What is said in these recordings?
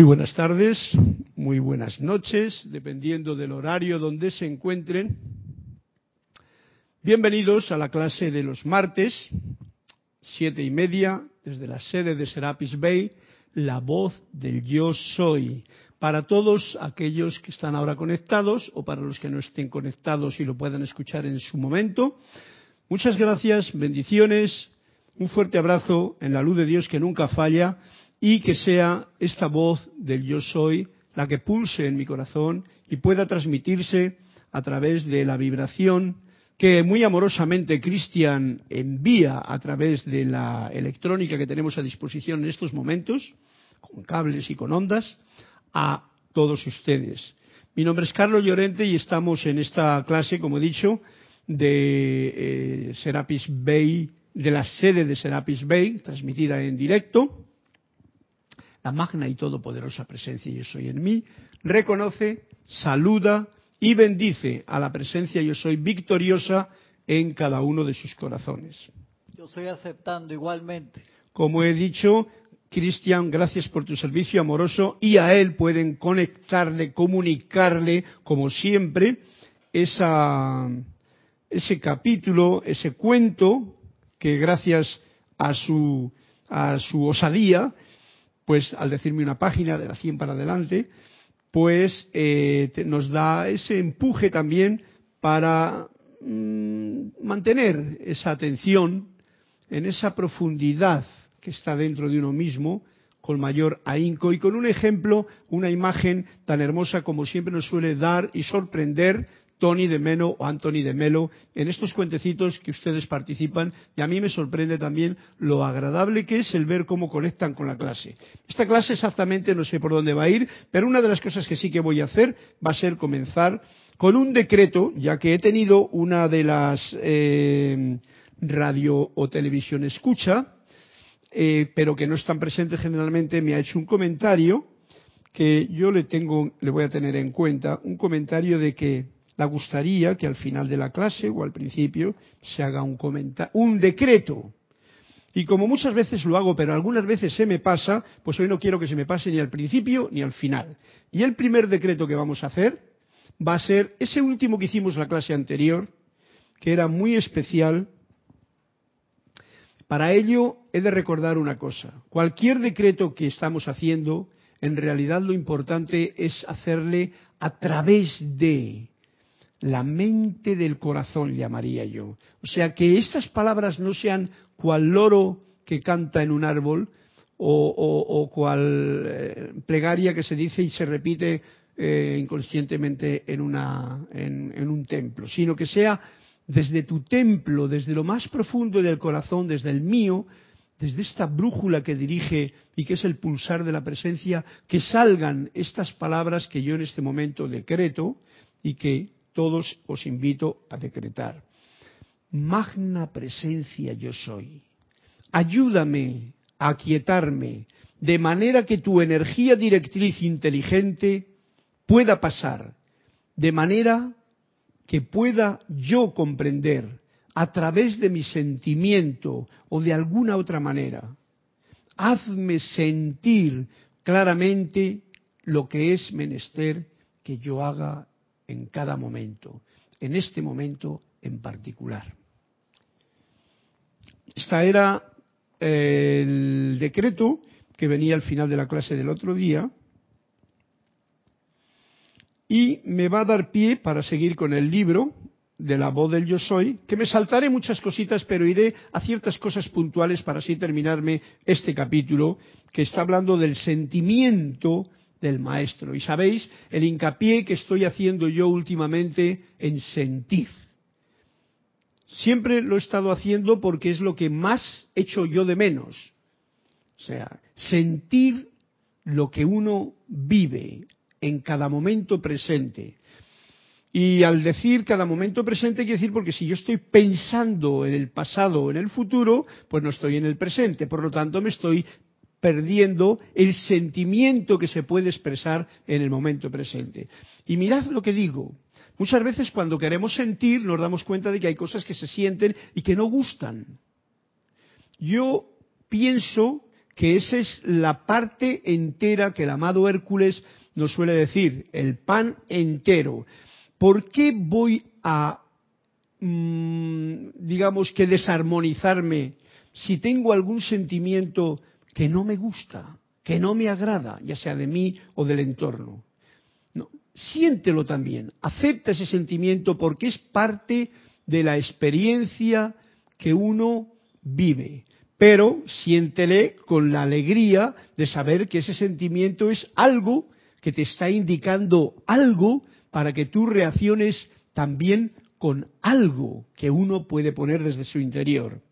Muy buenas tardes, muy buenas noches, dependiendo del horario donde se encuentren. Bienvenidos a la clase de los martes, siete y media, desde la sede de Serapis Bay, la voz del yo soy. Para todos aquellos que están ahora conectados o para los que no estén conectados y lo puedan escuchar en su momento, muchas gracias, bendiciones, un fuerte abrazo en la luz de Dios que nunca falla y que sea esta voz del yo soy la que pulse en mi corazón y pueda transmitirse a través de la vibración que muy amorosamente Cristian envía a través de la electrónica que tenemos a disposición en estos momentos, con cables y con ondas, a todos ustedes. Mi nombre es Carlos Llorente y estamos en esta clase, como he dicho, de eh, Serapis Bay, de la sede de Serapis Bay, transmitida en directo la magna y todopoderosa presencia yo soy en mí, reconoce, saluda y bendice a la presencia yo soy victoriosa en cada uno de sus corazones. Yo estoy aceptando igualmente. Como he dicho, Cristian, gracias por tu servicio amoroso y a él pueden conectarle, comunicarle, como siempre, esa, ese capítulo, ese cuento que gracias a su, a su osadía pues al decirme una página de la 100 para adelante, pues eh, nos da ese empuje también para mm, mantener esa atención en esa profundidad que está dentro de uno mismo con mayor ahínco y con un ejemplo, una imagen tan hermosa como siempre nos suele dar y sorprender Tony de Meno o Anthony de Melo en estos cuentecitos que ustedes participan y a mí me sorprende también lo agradable que es el ver cómo conectan con la clase. Esta clase exactamente no sé por dónde va a ir, pero una de las cosas que sí que voy a hacer va a ser comenzar con un decreto, ya que he tenido una de las eh, radio o televisión escucha, eh, pero que no están presentes generalmente, me ha hecho un comentario que yo le tengo, le voy a tener en cuenta, un comentario de que la gustaría que al final de la clase o al principio se haga un comentario, un decreto. Y como muchas veces lo hago, pero algunas veces se me pasa, pues hoy no quiero que se me pase ni al principio ni al final. Y el primer decreto que vamos a hacer va a ser ese último que hicimos la clase anterior, que era muy especial. Para ello he de recordar una cosa. Cualquier decreto que estamos haciendo, en realidad lo importante es hacerle a través de la mente del corazón, llamaría yo. O sea, que estas palabras no sean cual loro que canta en un árbol o, cual eh, plegaria que se dice y se repite eh, inconscientemente en, un templo, sino que sea desde tu templo, desde lo más profundo del corazón, desde el mío, desde esta brújula que dirige y que es el pulsar de la presencia, que salgan estas palabras que yo en este momento decreto y que todos os invito a decretar. Magna presencia yo soy. Ayúdame a aquietarme de manera que tu energía directriz inteligente pueda pasar, de manera que pueda yo comprender a través de mi sentimiento o de alguna otra manera. Hazme sentir claramente lo que es menester que yo haga en cada momento, en este momento en particular. Este era eh, el decreto que venía al final de la clase del otro día y me va a dar pie para seguir con el libro de la voz del yo soy, que me saltaré muchas cositas, pero iré a ciertas cosas puntuales para así terminarme este capítulo, que está hablando del sentimiento del maestro. Y sabéis el hincapié que estoy haciendo yo últimamente en sentir. Siempre lo he estado haciendo porque es lo que más echo yo de menos. O sea, sentir lo que uno vive en cada momento presente. Y al decir cada momento presente, quiere decir porque si yo estoy pensando en el pasado o en el futuro, pues no estoy en el presente. Por lo tanto, me estoy perdiendo el sentimiento que se puede expresar en el momento presente. Y mirad lo que digo. Muchas veces cuando queremos sentir nos damos cuenta de que hay cosas que se sienten y que no gustan. Yo pienso que esa es la parte entera que el amado Hércules nos suele decir, el pan entero. ¿Por qué voy a, mm, digamos que desarmonizarme si tengo algún sentimiento que no me gusta, que no me agrada, ya sea de mí o del entorno? No, siéntelo también, acepta ese sentimiento porque es parte de la experiencia que uno vive. Pero siéntele con la alegría de saber que ese sentimiento es algo que te está indicando algo para que tú reacciones también con algo que uno puede poner desde su interior.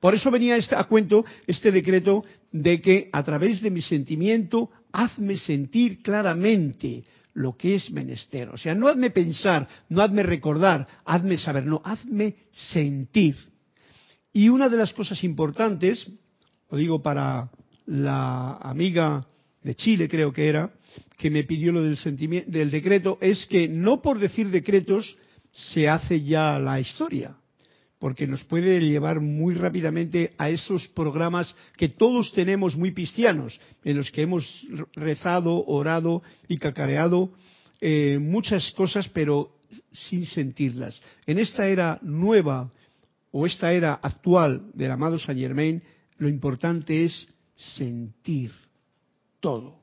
Por eso venía este, a cuento este decreto de que a través de mi sentimiento hazme sentir claramente lo que es menester. O sea, no hazme pensar, no hazme recordar, hazme saber, no, hazme sentir. Y una de las cosas importantes, lo digo para la amiga de Chile creo que era, que me pidió lo del, del decreto, es que no por decir decretos se hace ya la historia, porque nos puede llevar muy rápidamente a esos programas que todos tenemos muy cristianos, en los que hemos rezado, orado y cacareado eh, muchas cosas, pero sin sentirlas. En esta era nueva o esta era actual del amado Saint Germain, lo importante es sentir todo.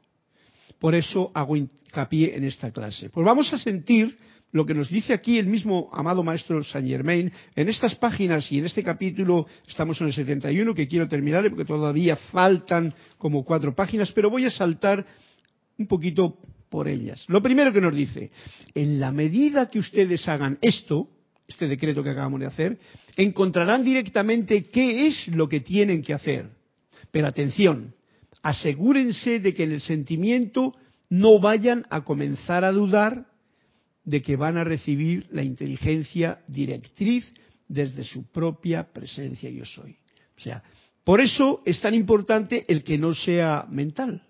Por eso hago hincapié en esta clase. Pues vamos a sentir lo que nos dice aquí el mismo amado maestro Saint Germain en estas páginas y en este capítulo estamos en el 71 que quiero terminar porque todavía faltan como cuatro páginas, pero voy a saltar un poquito por ellas. Lo primero que nos dice, en la medida que ustedes hagan esto, este decreto que acabamos de hacer, encontrarán directamente qué es lo que tienen que hacer. Pero atención, asegúrense de que en el sentimiento no vayan a comenzar a dudar de que van a recibir la inteligencia directriz desde su propia presencia yo soy. O sea, por eso es tan importante el que no sea mental,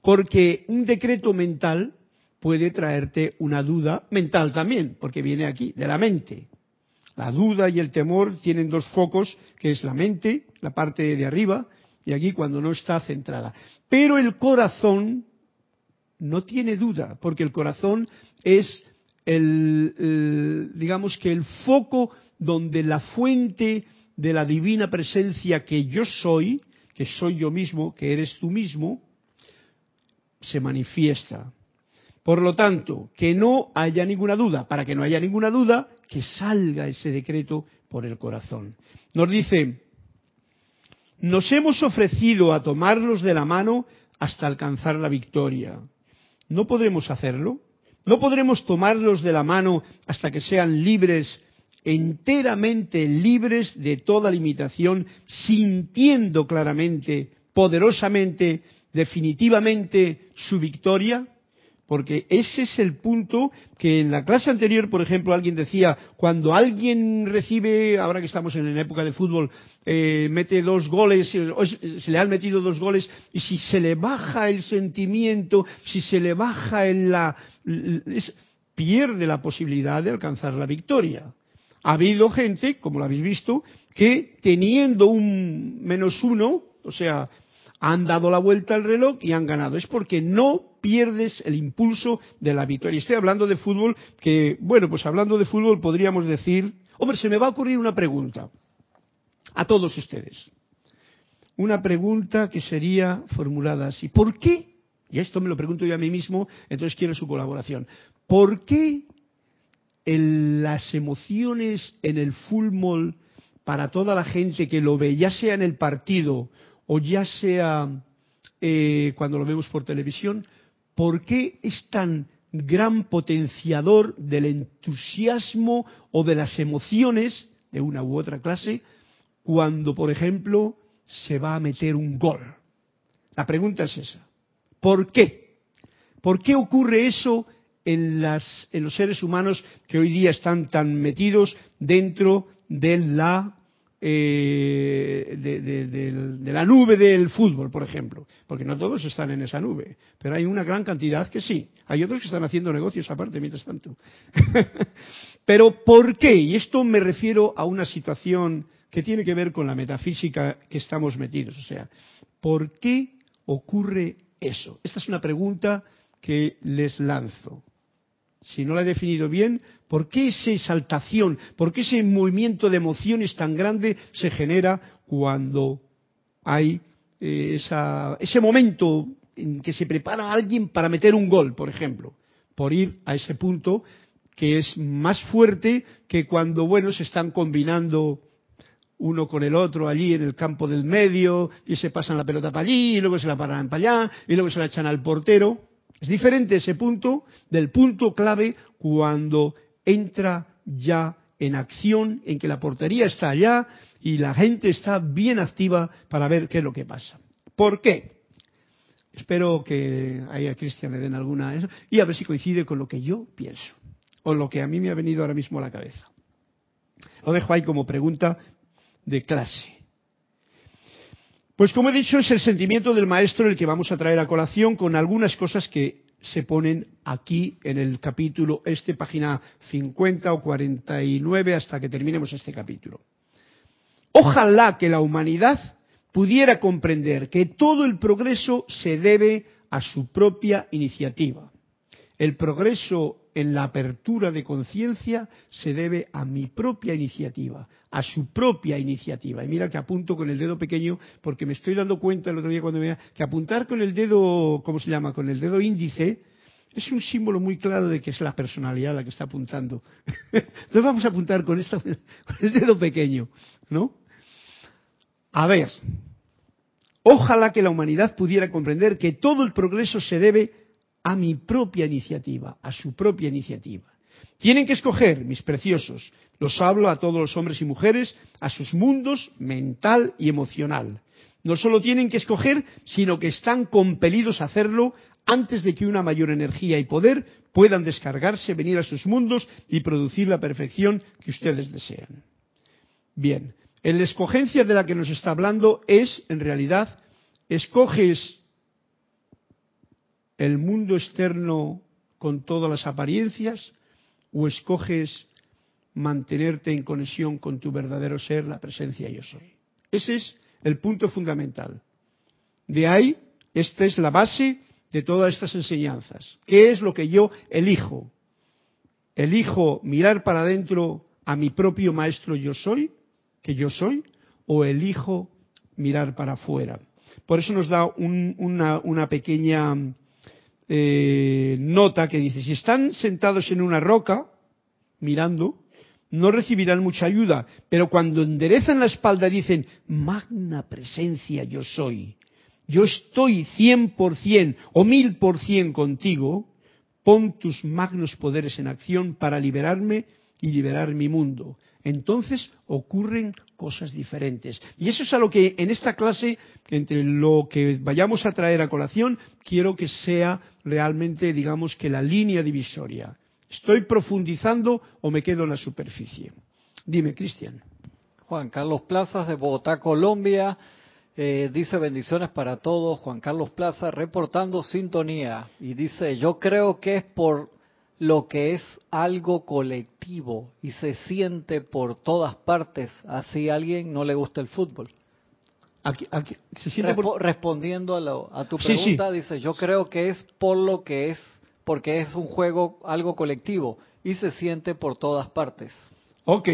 porque un decreto mental puede traerte una duda mental también, porque viene aquí, de la mente. La duda y el temor tienen dos focos, que es la mente, la parte de arriba, y aquí cuando no está centrada. Pero el corazón no tiene duda, porque el corazón es el, digamos que el foco donde la fuente de la divina presencia que yo soy, que soy yo mismo, que eres tú mismo, se manifiesta. Por lo tanto, que no haya ninguna duda. Para que no haya ninguna duda, que salga ese decreto por el corazón. Nos dice, nos hemos ofrecido a tomarlos de la mano hasta alcanzar la victoria. ¿No podremos hacerlo? ¿No podremos tomarlos de la mano hasta que sean libres, enteramente libres de toda limitación, sintiendo claramente, poderosamente, definitivamente su victoria? Porque ese es el punto que en la clase anterior, por ejemplo, alguien decía, cuando alguien recibe, ahora que estamos en la época de fútbol, eh, mete dos goles, se le han metido dos goles, y si se le baja el sentimiento, si se le baja en la... pierde la posibilidad de alcanzar la victoria. Ha habido gente, como lo habéis visto, que teniendo un menos uno, o sea, han dado la vuelta al reloj y han ganado. Es porque no pierdes el impulso de la victoria. Estoy hablando de fútbol que, bueno, pues hablando de fútbol podríamos decir, hombre, se me va a ocurrir una pregunta a todos ustedes. Una pregunta que sería formulada así. ¿Por qué? Y esto me lo pregunto yo a mí mismo, entonces quiero su colaboración. ¿Por qué las emociones en el fútbol para toda la gente que lo ve, ya sea en el partido o ya sea eh, cuando lo vemos por televisión, ¿por qué es tan gran potenciador del entusiasmo o de las emociones de una u otra clase cuando, por ejemplo, se va a meter un gol? La pregunta es esa. ¿Por qué? ¿Por qué ocurre eso en, las, en los seres humanos que hoy día están tan metidos dentro de la eh, de, la nube del fútbol, por ejemplo, porque no todos están en esa nube, pero hay una gran cantidad que sí. Hay otros que están haciendo negocios aparte mientras tanto. pero ¿por qué? Y esto me refiero a una situación que tiene que ver con la metafísica que estamos metidos. O sea, ¿por qué ocurre eso? Esta es una pregunta que les lanzo. Si no la he definido bien, ¿por qué esa exaltación, por qué ese movimiento de emociones tan grande se genera cuando hay eh, ese momento en que se prepara alguien para meter un gol, por ejemplo, por ir a ese punto que es más fuerte que cuando, bueno, se están combinando uno con el otro allí en el campo del medio y se pasan la pelota para allí y luego se la paran para allá y luego se la echan al portero. Es diferente ese punto del punto clave cuando entra ya en acción, en que la portería está allá y la gente está bien activa para ver qué es lo que pasa. ¿Por qué? Espero que ahí a Cristian le den alguna y a ver si coincide con lo que yo pienso o lo que a mí me ha venido ahora mismo a la cabeza. Lo dejo ahí como pregunta de clase. Pues como he dicho, es el sentimiento del maestro el que vamos a traer a colación con algunas cosas que se ponen aquí en el capítulo, este página 50 o 49 hasta que terminemos este capítulo. Ojalá que la humanidad pudiera comprender que todo el progreso se debe a su propia iniciativa. El progreso en la apertura de conciencia se debe a mi propia iniciativa, a su propia iniciativa. Y mira que apunto con el dedo pequeño porque me estoy dando cuenta el otro día cuando me que apuntar con el dedo, ¿cómo se llama? Con el dedo índice es un símbolo muy claro de que es la personalidad la que está apuntando. Entonces vamos a apuntar con, esta, con el dedo pequeño, ¿no? A ver, ojalá que la humanidad pudiera comprender que todo el progreso se debe a mi propia iniciativa, a su propia iniciativa. Tienen que escoger, mis preciosos, los hablo a todos los hombres y mujeres, a sus mundos mental y emocional. No solo tienen que escoger, sino que están compelidos a hacerlo antes de que una mayor energía y poder puedan descargarse, venir a sus mundos y producir la perfección que ustedes desean. Bien, en la escogencia de la que nos está hablando es, en realidad, escoges el mundo externo con todas las apariencias o escoges mantenerte en conexión con tu verdadero ser, la presencia yo soy. Ese es el punto fundamental. De ahí, esta es la base de todas estas enseñanzas. ¿Qué es lo que yo elijo? ¿Elijo mirar para adentro a mi propio maestro yo soy? que yo soy o elijo mirar para afuera. Por eso nos da una, pequeña eh, nota que dice, si están sentados en una roca, mirando, no recibirán mucha ayuda, pero cuando enderezan la espalda dicen, magna presencia yo soy, yo estoy cien por cien o mil por cien contigo, pon tus magnos poderes en acción para liberarme y liberar mi mundo entonces ocurren cosas diferentes. Y eso es a lo que en esta clase, entre lo que vayamos a traer a colación, quiero que sea realmente, digamos, que la línea divisoria. ¿Estoy profundizando o me quedo en la superficie? Dime, Cristian. Juan Carlos Plazas de Bogotá, Colombia. Eh, dice bendiciones para todos. Juan Carlos Plaza reportando sintonía. Y dice, yo creo que es por lo que es algo colectivo y se siente por todas partes, así a alguien no le gusta el fútbol. Respondiendo a, tu pregunta, dice, yo creo que es por lo que es, porque es un juego algo colectivo y se siente por todas partes. Ok,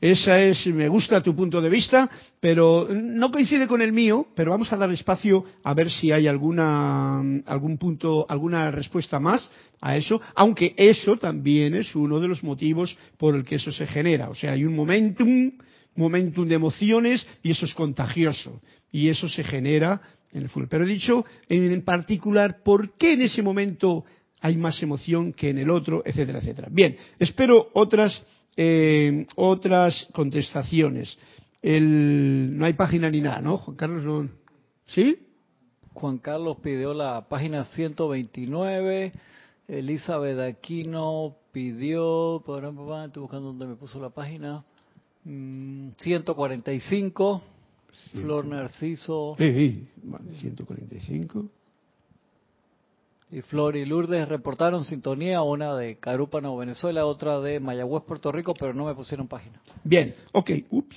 esa es, me gusta tu punto de vista, pero no coincide con el mío, pero vamos a dar espacio a ver si hay alguna, algún punto, alguna respuesta más a eso, aunque eso también es uno de los motivos por el que eso se genera. O sea, hay un momentum, momentum de emociones y eso es contagioso. Y eso se genera en el fútbol. Pero he dicho en particular por qué en ese momento hay más emoción que en el otro, etcétera, etcétera. Bien, espero otras eh, otras contestaciones. El, no hay página ni nada, ¿no? Juan Carlos, ¿sí? Juan Carlos pidió la página 129. Elizabeth Aquino pidió, estoy buscando dónde me puso la página, 145. Mm, Flor Narciso. Sí, 145. Y Flor y Lourdes reportaron sintonía, una de Carúpano, Venezuela, otra de Mayagüez, Puerto Rico, pero no me pusieron página. Bien, ok, ups.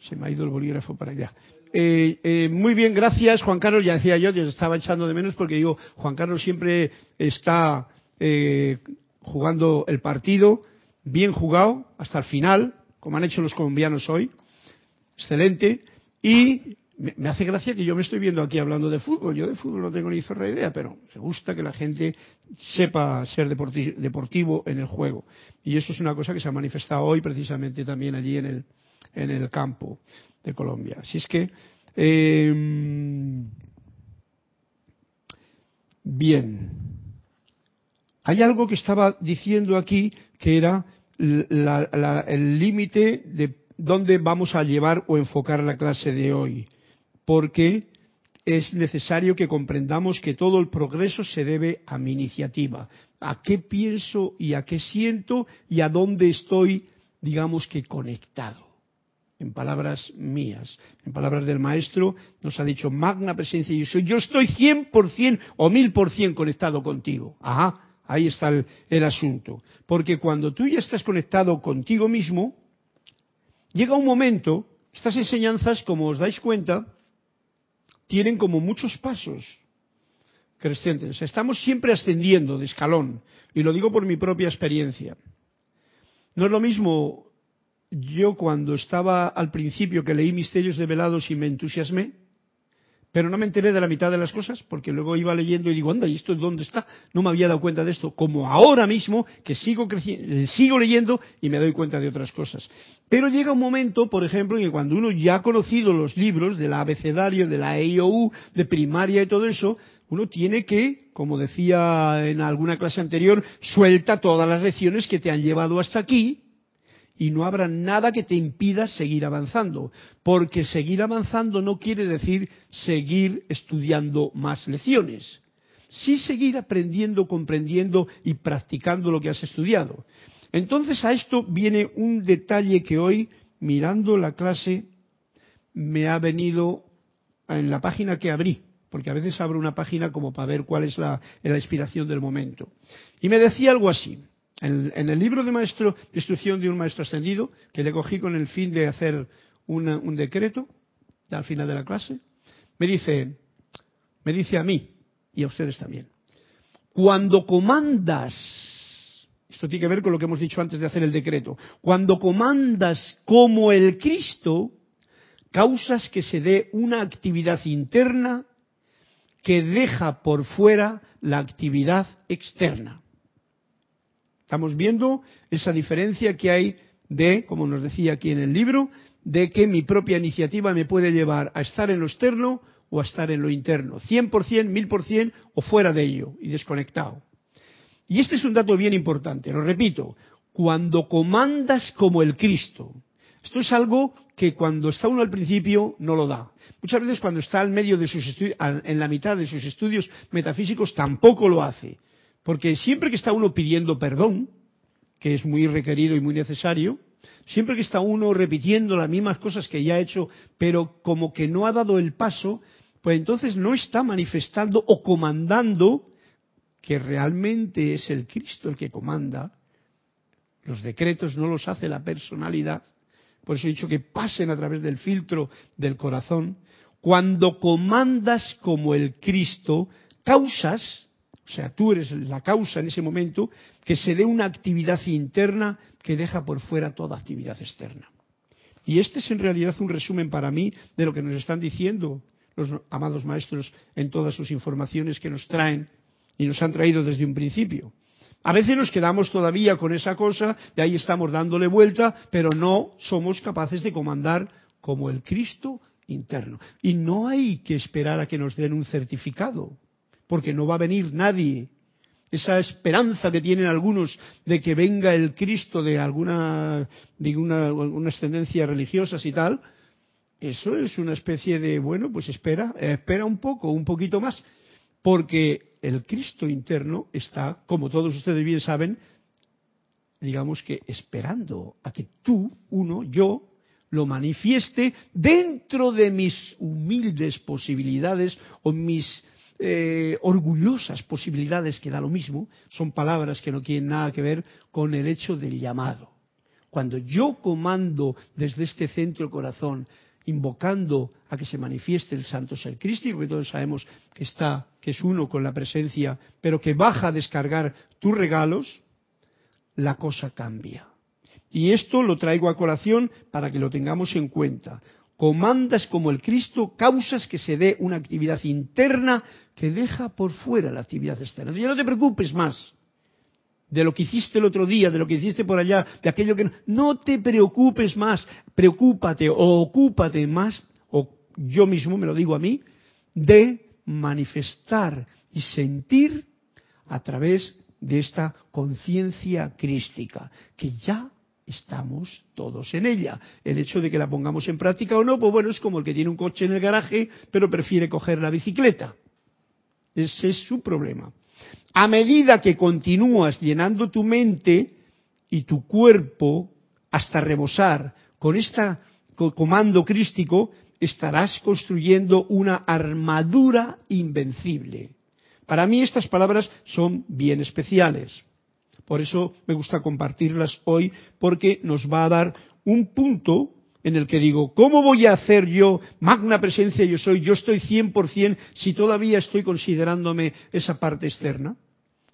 Se me ha ido el bolígrafo para allá. Eh, eh, muy bien, gracias Juan Carlos. Ya decía yo, yo estaba echando de menos porque digo, Juan Carlos siempre está eh, jugando el partido, bien jugado, hasta el final, como han hecho los colombianos hoy. Excelente. Y me, hace gracia que yo me estoy viendo aquí hablando de fútbol. Yo de fútbol no tengo ni zorra idea, pero me gusta que la gente sepa ser deportivo en el juego. Y eso es una cosa que se ha manifestado hoy precisamente también allí en el, en el campo de Colombia. Así es que, eh, bien. Hay algo que estaba diciendo aquí que era el límite de dónde vamos a llevar o enfocar la clase de hoy porque es necesario que comprendamos que todo el progreso se debe a mi iniciativa, a qué pienso y a qué siento y a dónde estoy, digamos que conectado. En palabras mías, en palabras del maestro, nos ha dicho magna presencia y yo soy, yo estoy 100% o 1000% conectado contigo. Ajá, ahí está el, el asunto. Porque cuando tú ya estás conectado contigo mismo, llega un momento, estas enseñanzas, como os dais cuenta, tienen como muchos pasos crecientes. Estamos siempre ascendiendo de escalón, y lo digo por mi propia experiencia. No es lo mismo yo cuando estaba al principio que leí Misterios Develados y me entusiasmé, pero no me enteré de la mitad de las cosas porque luego iba leyendo y digo, anda, ¿y esto dónde está? No me había dado cuenta de esto, como ahora mismo que sigo creciendo, sigo leyendo y me doy cuenta de otras cosas. Pero llega un momento, por ejemplo, en que cuando uno ya ha conocido los libros del abecedario, de la EIOU, de primaria y todo eso, uno tiene que, como decía en alguna clase anterior, suelta todas las lecciones que te han llevado hasta aquí y no habrá nada que te impida seguir avanzando, porque seguir avanzando no quiere decir seguir estudiando más lecciones, sí seguir aprendiendo, comprendiendo y practicando lo que has estudiado. Entonces a esto viene un detalle que hoy, mirando la clase, me ha venido en la página que abrí, porque a veces abro una página como para ver cuál es la, inspiración del momento. Y me decía algo así. En, el libro de maestro, instrucción de un maestro ascendido, que le cogí con el fin de hacer un decreto al final de la clase, me dice, me dice a mí y a ustedes también, cuando comandas, esto tiene que ver con lo que hemos dicho antes de hacer el decreto, cuando comandas como el Cristo, causas que se dé una actividad interna que deja por fuera la actividad externa. Estamos viendo esa diferencia que hay de, como nos decía aquí en el libro, de que mi propia iniciativa me puede llevar a estar en lo externo o a estar en lo interno, 100%, 1000% o fuera de ello y desconectado. Y este es un dato bien importante, lo repito, cuando comandas como el Cristo. Esto es algo que cuando está uno al principio no lo da. Muchas veces cuando está al medio de sus en la mitad de sus estudios metafísicos tampoco lo hace. Porque siempre que está uno pidiendo perdón, que es muy requerido y muy necesario, siempre que está uno repitiendo las mismas cosas que ya ha hecho, pero como que no ha dado el paso, pues entonces no está manifestando o comandando que realmente es el Cristo el que comanda. Los decretos no los hace la personalidad. Por eso he dicho que pasen a través del filtro del corazón. Cuando comandas como el Cristo, causas o sea, tú eres la causa en ese momento que se dé una actividad interna que deja por fuera toda actividad externa. Y este es en realidad un resumen para mí de lo que nos están diciendo los amados maestros en todas sus informaciones que nos traen y nos han traído desde un principio. A veces nos quedamos todavía con esa cosa, de ahí estamos dándole vuelta, pero no somos capaces de comandar como el Cristo interno. Y no hay que esperar a que nos den un certificado porque no va a venir nadie. Esa esperanza que tienen algunos de que venga el Cristo de alguna, de una, una ascendencia religiosa y tal, eso es una especie de, bueno, pues espera, espera un poco, un poquito más, porque el Cristo interno está, como todos ustedes bien saben, digamos que esperando a que tú, uno, yo, lo manifieste dentro de mis humildes posibilidades o mis eh, orgullosas posibilidades que da lo mismo, son palabras que no tienen nada que ver con el hecho del llamado. Cuando yo comando desde este centro del corazón, invocando a que se manifieste el santo ser crístico, que todos sabemos que está, que es uno con la presencia, pero que baja a descargar tus regalos, la cosa cambia. Y esto lo traigo a colación para que lo tengamos en cuenta. Comandas como el Cristo, causas que se dé una actividad interna que deja por fuera la actividad externa. Ya no te preocupes más de lo que hiciste el otro día, de lo que hiciste por allá, de aquello que no, no te preocupes más, preocúpate o ocúpate más, o yo mismo me lo digo a mí, de manifestar y sentir a través de esta conciencia crística, que ya estamos todos en ella. El hecho de que la pongamos en práctica o no, pues bueno, es como el que tiene un coche en el garaje, pero prefiere coger la bicicleta. Ese es su problema. A medida que continúas llenando tu mente y tu cuerpo hasta rebosar con este comando crístico, estarás construyendo una armadura invencible. Para mí estas palabras son bien especiales. Por eso me gusta compartirlas hoy porque nos va a dar un punto en el que digo, ¿cómo voy a hacer yo, magna presencia yo soy, yo estoy 100% si todavía estoy considerándome esa parte externa?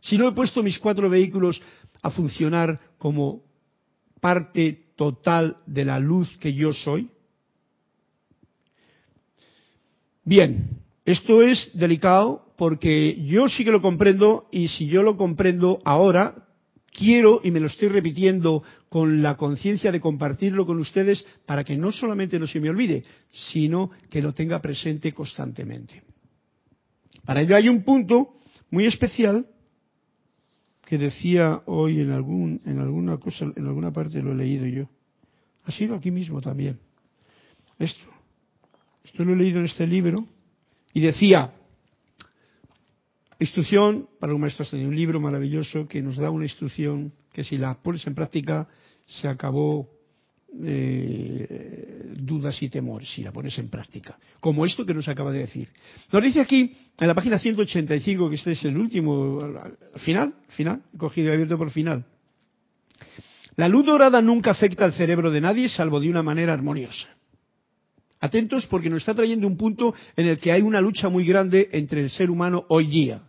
Si no he puesto mis cuatro vehículos a funcionar como parte total de la luz que yo soy. Bien, esto es delicado porque yo sí que lo comprendo y si yo lo comprendo ahora, quiero, y me lo estoy repitiendo con la conciencia de compartirlo con ustedes, para que no solamente no se me olvide, sino que lo tenga presente constantemente. Para ello hay un punto muy especial que decía hoy en, algún, en alguna cosa, en alguna parte lo he leído yo. Ha sido aquí mismo también. Esto. Esto lo he leído en este libro. Y decía, Instrucción para un maestro de un libro maravilloso que nos da una instrucción que si la pones en práctica se acabó eh, dudas y temores si la pones en práctica. Como esto que nos acaba de decir. Nos dice aquí, en la página 185, que este es el último, final, final, cogido y abierto por final. La luz dorada nunca afecta al cerebro de nadie salvo de una manera armoniosa. Atentos porque nos está trayendo un punto en el que hay una lucha muy grande entre el ser humano hoy día.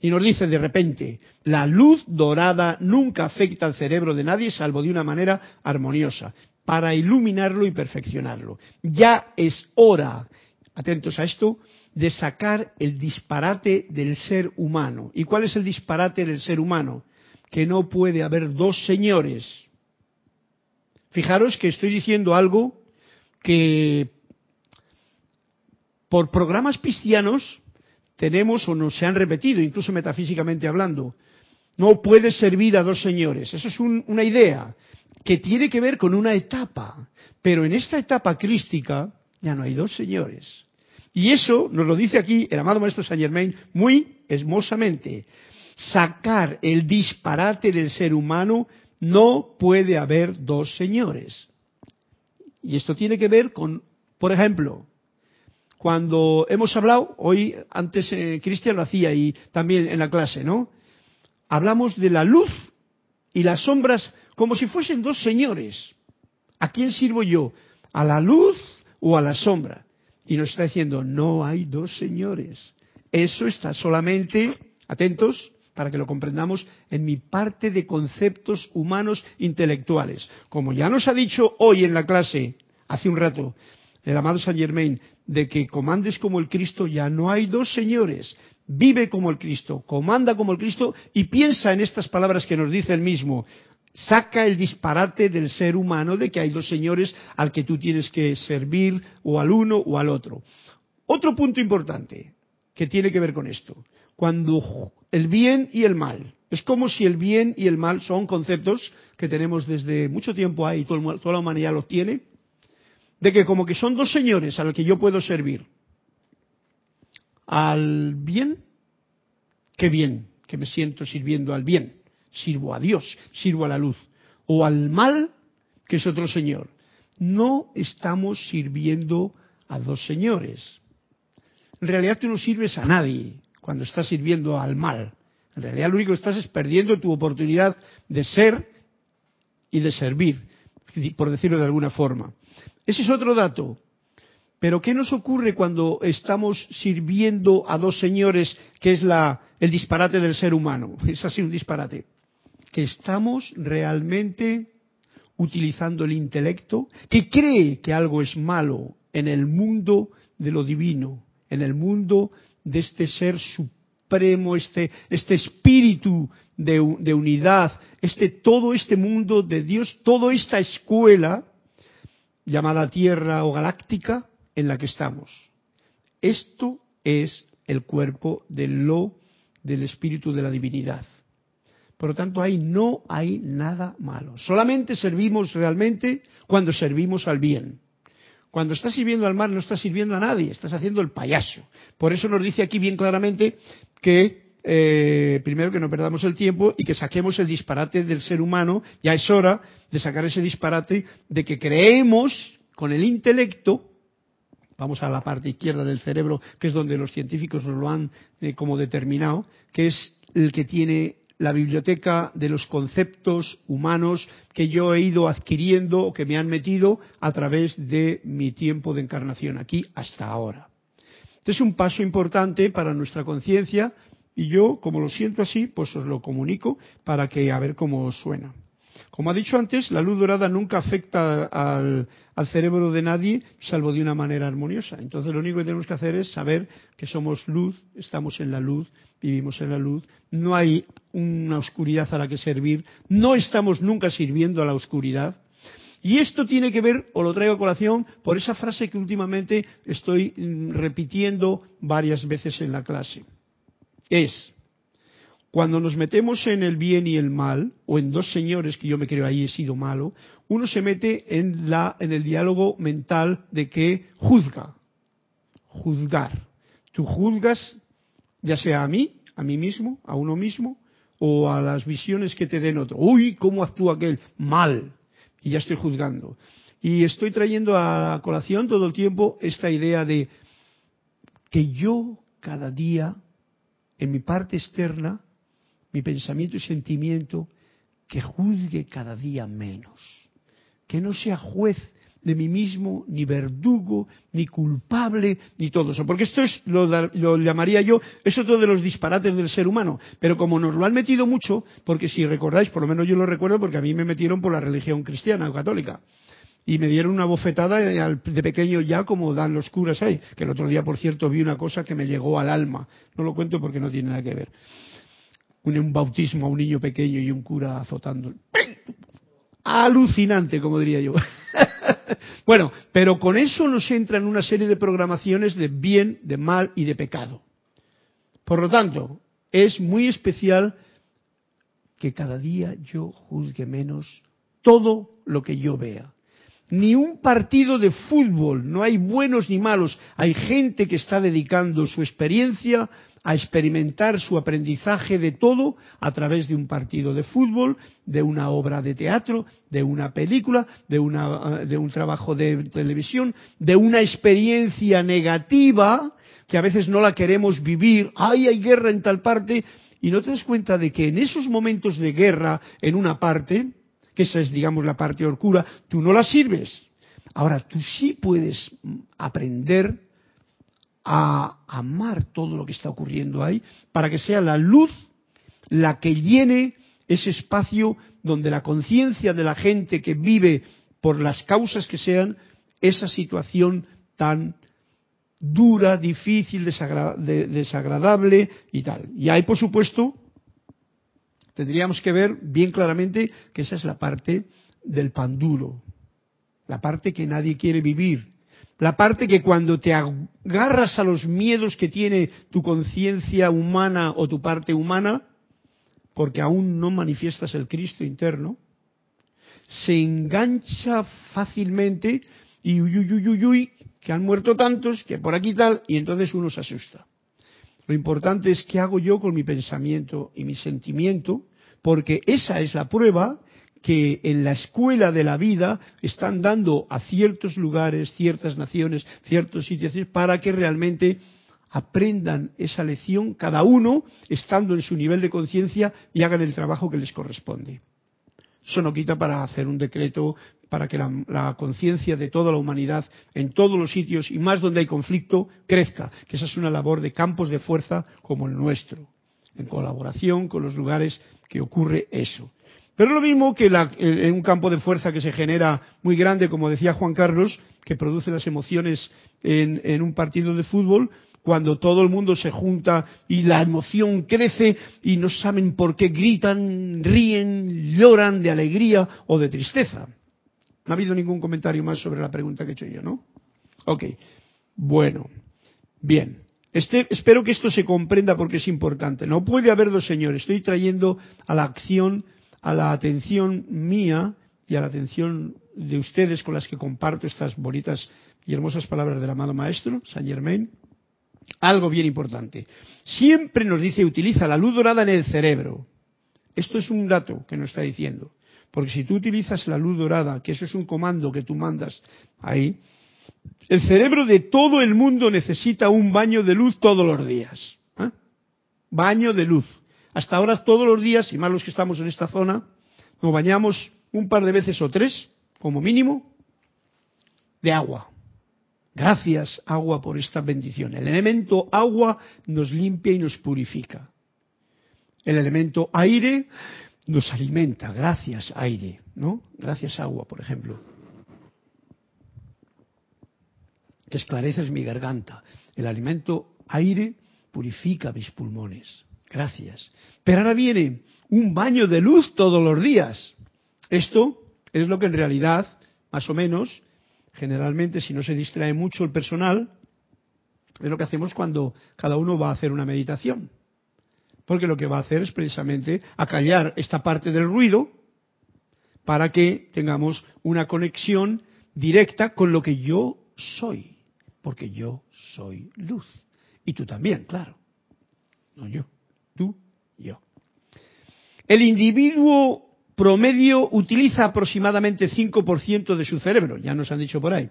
Y nos dice de repente, la luz dorada nunca afecta al cerebro de nadie salvo de una manera armoniosa, para iluminarlo y perfeccionarlo. Ya es hora, atentos a esto, de sacar el disparate del ser humano. ¿Y cuál es el disparate del ser humano? Que no puede haber dos señores. Fijaros que estoy diciendo algo que por programas cristianos tenemos o nos se han repetido, incluso metafísicamente hablando. No puede servir a dos señores. Eso es una idea que tiene que ver con una etapa. Pero en esta etapa crística ya no hay dos señores. Y eso nos lo dice aquí el amado Maestro Saint Germain muy hermosamente. Sacar el disparate del ser humano no puede haber dos señores. Y esto tiene que ver con, por ejemplo, cuando hemos hablado, hoy antes eh, Cristian lo hacía y también en la clase, ¿no? Hablamos de la luz y las sombras como si fuesen dos señores. ¿A quién sirvo yo? ¿A la luz o a la sombra? Y nos está diciendo, no hay dos señores. Eso está solamente, atentos, para que lo comprendamos, en mi parte de conceptos humanos intelectuales. Como ya nos ha dicho hoy en la clase, hace un rato, el amado Saint Germain, de que comandes como el Cristo, ya no hay dos señores. Vive como el Cristo, comanda como el Cristo y piensa en estas palabras que nos dice el mismo. Saca el disparate del ser humano de que hay dos señores al que tú tienes que servir o al uno o al otro. Otro punto importante que tiene que ver con esto. Cuando el bien y el mal, es como si el bien y el mal son conceptos que tenemos desde mucho tiempo ahí, toda la humanidad los tiene, de que como que son dos señores a los que yo puedo servir. Al bien, qué bien, que me siento sirviendo al bien, sirvo a Dios, sirvo a la luz. O al mal, que es otro señor. No estamos sirviendo a dos señores. En realidad tú no sirves a nadie cuando estás sirviendo al mal. En realidad lo único que estás es perdiendo tu oportunidad de ser y de servir, por decirlo de alguna forma. Ese es otro dato. Pero ¿qué nos ocurre cuando estamos sirviendo a dos señores, que es la, el disparate del ser humano? Es así un disparate. Que estamos realmente utilizando el intelecto, que cree que algo es malo en el mundo de lo divino, en el mundo de este ser supremo, este, este espíritu de, unidad, este, todo este mundo de Dios, toda esta escuela llamada Tierra o Galáctica en la que estamos. Esto es el cuerpo de lo del espíritu de la divinidad. Por lo tanto, ahí no hay nada malo. Solamente servimos realmente cuando servimos al bien. Cuando estás sirviendo al mal no estás sirviendo a nadie, estás haciendo el payaso. Por eso nos dice aquí bien claramente que eh, primero que no perdamos el tiempo y que saquemos el disparate del ser humano. Ya es hora de sacar ese disparate de que creemos con el intelecto vamos a la parte izquierda del cerebro, que es donde los científicos nos lo han eh, como determinado, que es el que tiene la biblioteca de los conceptos humanos que yo he ido adquiriendo o que me han metido a través de mi tiempo de encarnación aquí hasta ahora. Este es un paso importante para nuestra conciencia y yo, como lo siento así, pues os lo comunico para que a ver cómo os suena. Como ha dicho antes, la luz dorada nunca afecta al, cerebro de nadie, salvo de una manera armoniosa. Entonces lo único que tenemos que hacer es saber que somos luz, estamos en la luz, vivimos en la luz, no hay una oscuridad a la que servir, no estamos nunca sirviendo a la oscuridad. Y esto tiene que ver, o lo traigo a colación, por esa frase que últimamente estoy mm, repitiendo varias veces en la clase. Es, cuando nos metemos en el bien y el mal, o en dos señores que yo me creo ahí he sido malo, uno se mete en, la, en el diálogo mental de que juzga, juzgar. Tú juzgas, ya sea a mí, a mí mismo, a uno mismo, o a las visiones que te den otro. Uy, ¿cómo actúa aquel? Mal. Y ya estoy juzgando. Y estoy trayendo a colación todo el tiempo esta idea de que yo cada día, en mi parte externa, mi pensamiento y sentimiento, que juzgue cada día menos, que no sea juez de mí mismo, ni verdugo, ni culpable, ni todo eso. Porque esto es, lo, lo, llamaría yo, es otro de los disparates del ser humano. Pero como nos lo han metido mucho, porque si recordáis, por lo menos yo lo recuerdo porque a mí me metieron por la religión cristiana o católica. Y me dieron una bofetada de pequeño ya como dan los curas ahí. Que el otro día, por cierto, vi una cosa que me llegó al alma. No lo cuento porque no tiene nada que ver un, bautismo a un niño pequeño y un cura azotando. Alucinante, como diría yo. bueno, pero con eso nos entra en una serie de programaciones de bien, de mal y de pecado. Por lo tanto, es muy especial que cada día yo juzgue menos todo lo que yo vea. Ni un partido de fútbol, no hay buenos ni malos, hay gente que está dedicando su experiencia a experimentar su aprendizaje de todo a través de un partido de fútbol, de una obra de teatro, de una película, de, una, de un trabajo de televisión, de una experiencia negativa que a veces no la queremos vivir. ¡Ay, hay guerra en tal parte! Y no te das cuenta de que en esos momentos de guerra en una parte, que esa es, digamos, la parte oscura, tú no la sirves. Ahora, tú sí puedes aprender a amar todo lo que está ocurriendo ahí, para que sea la luz la que llene ese espacio donde la conciencia de la gente que vive por las causas que sean esa situación tan dura, difícil, desagradable y tal. Y ahí, por supuesto, tendríamos que ver bien claramente que esa es la parte del pan duro, la parte que nadie quiere vivir, la parte que cuando te agarras a los miedos que tiene tu conciencia humana o tu parte humana, porque aún no manifiestas el Cristo interno, se engancha fácilmente y uy, uy, uy, uy, que han muerto tantos, que por aquí tal, y entonces uno se asusta. Lo importante es qué hago yo con mi pensamiento y mi sentimiento, porque esa es la prueba que en la escuela de la vida están dando a ciertos lugares, ciertas naciones, ciertos sitios, para que realmente aprendan esa lección cada uno estando en su nivel de conciencia y hagan el trabajo que les corresponde. Eso no quita para hacer un decreto para que la, conciencia de toda la humanidad en todos los sitios y más donde hay conflicto crezca, que esa es una labor de campos de fuerza como el nuestro, en colaboración con los lugares que ocurre eso. Pero lo mismo que en un campo de fuerza que se genera muy grande, como decía Juan Carlos, que produce las emociones en un partido de fútbol, cuando todo el mundo se junta y la emoción crece y no saben por qué gritan, ríen, lloran de alegría o de tristeza. No ha habido ningún comentario más sobre la pregunta que he hecho yo, ¿no? Ok. Bueno. Bien. Este, espero que esto se comprenda porque es importante. No puede haber dos señores. Estoy trayendo a la acción, a la atención mía y a la atención de ustedes con las que comparto estas bonitas y hermosas palabras del amado Maestro, Saint Germain, algo bien importante. Siempre nos dice utiliza la luz dorada en el cerebro. Esto es un dato que nos está diciendo. Porque si tú utilizas la luz dorada, que eso es un comando que tú mandas ahí, el cerebro de todo el mundo necesita un baño de luz todos los días. ¿eh? Baño de luz. Hasta ahora todos los días, y más los que estamos en esta zona, nos bañamos un par de veces o tres, como mínimo, de agua. Gracias, agua, por esta bendición. El elemento agua nos limpia y nos purifica. El elemento aire nos alimenta. Gracias, aire, ¿no? Gracias, agua, por ejemplo. Que esclareces mi garganta. El alimento aire purifica mis pulmones. Gracias. Pero ahora viene un baño de luz todos los días. Esto es lo que en realidad, más o menos, generalmente si no se distrae mucho el personal, es lo que hacemos cuando cada uno va a hacer una meditación. Porque lo que va a hacer es precisamente acallar esta parte del ruido para que tengamos una conexión directa con lo que yo soy. Porque yo soy luz. Y tú también, claro. No yo, tú, yo. El individuo promedio utiliza aproximadamente 5% de su cerebro, ya nos han dicho por ahí.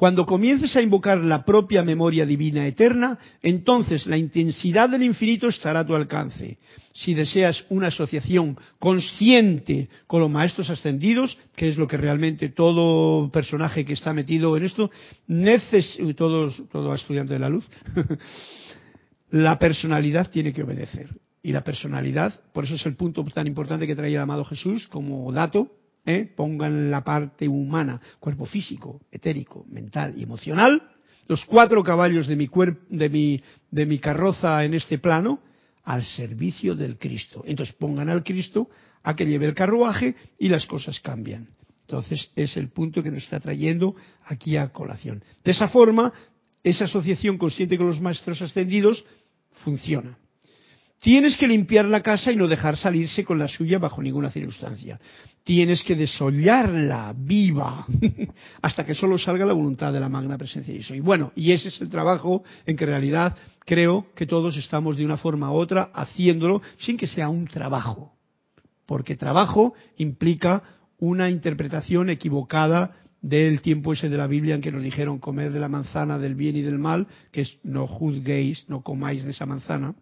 Cuando comiences a invocar la propia memoria divina eterna, entonces la intensidad del infinito estará a tu alcance. Si deseas una asociación consciente con los maestros ascendidos, que es lo que realmente todo personaje que está metido en esto, neces todo, todo estudiante de la luz, la personalidad tiene que obedecer y la personalidad, por eso es el punto tan importante que traía el amado Jesús como dato, ¿eh? pongan la parte humana, cuerpo físico, etérico, mental y emocional, los cuatro caballos de mi, de mi, de mi carroza en este plano, al servicio del Cristo. Entonces pongan al Cristo a que lleve el carruaje y las cosas cambian. Entonces es el punto que nos está trayendo aquí a colación. De esa forma, esa asociación consciente con los maestros ascendidos funciona. Tienes que limpiar la casa y no dejar salirse con la suya bajo ninguna circunstancia. Tienes que desollarla viva hasta que solo salga la voluntad de la magna presencia de Y bueno, y ese es el trabajo en que en realidad creo que todos estamos de una forma u otra haciéndolo sin que sea un trabajo. Porque trabajo implica una interpretación equivocada del tiempo ese de la Biblia en que nos dijeron comer de la manzana del bien y del mal, que es no juzguéis, no comáis de esa manzana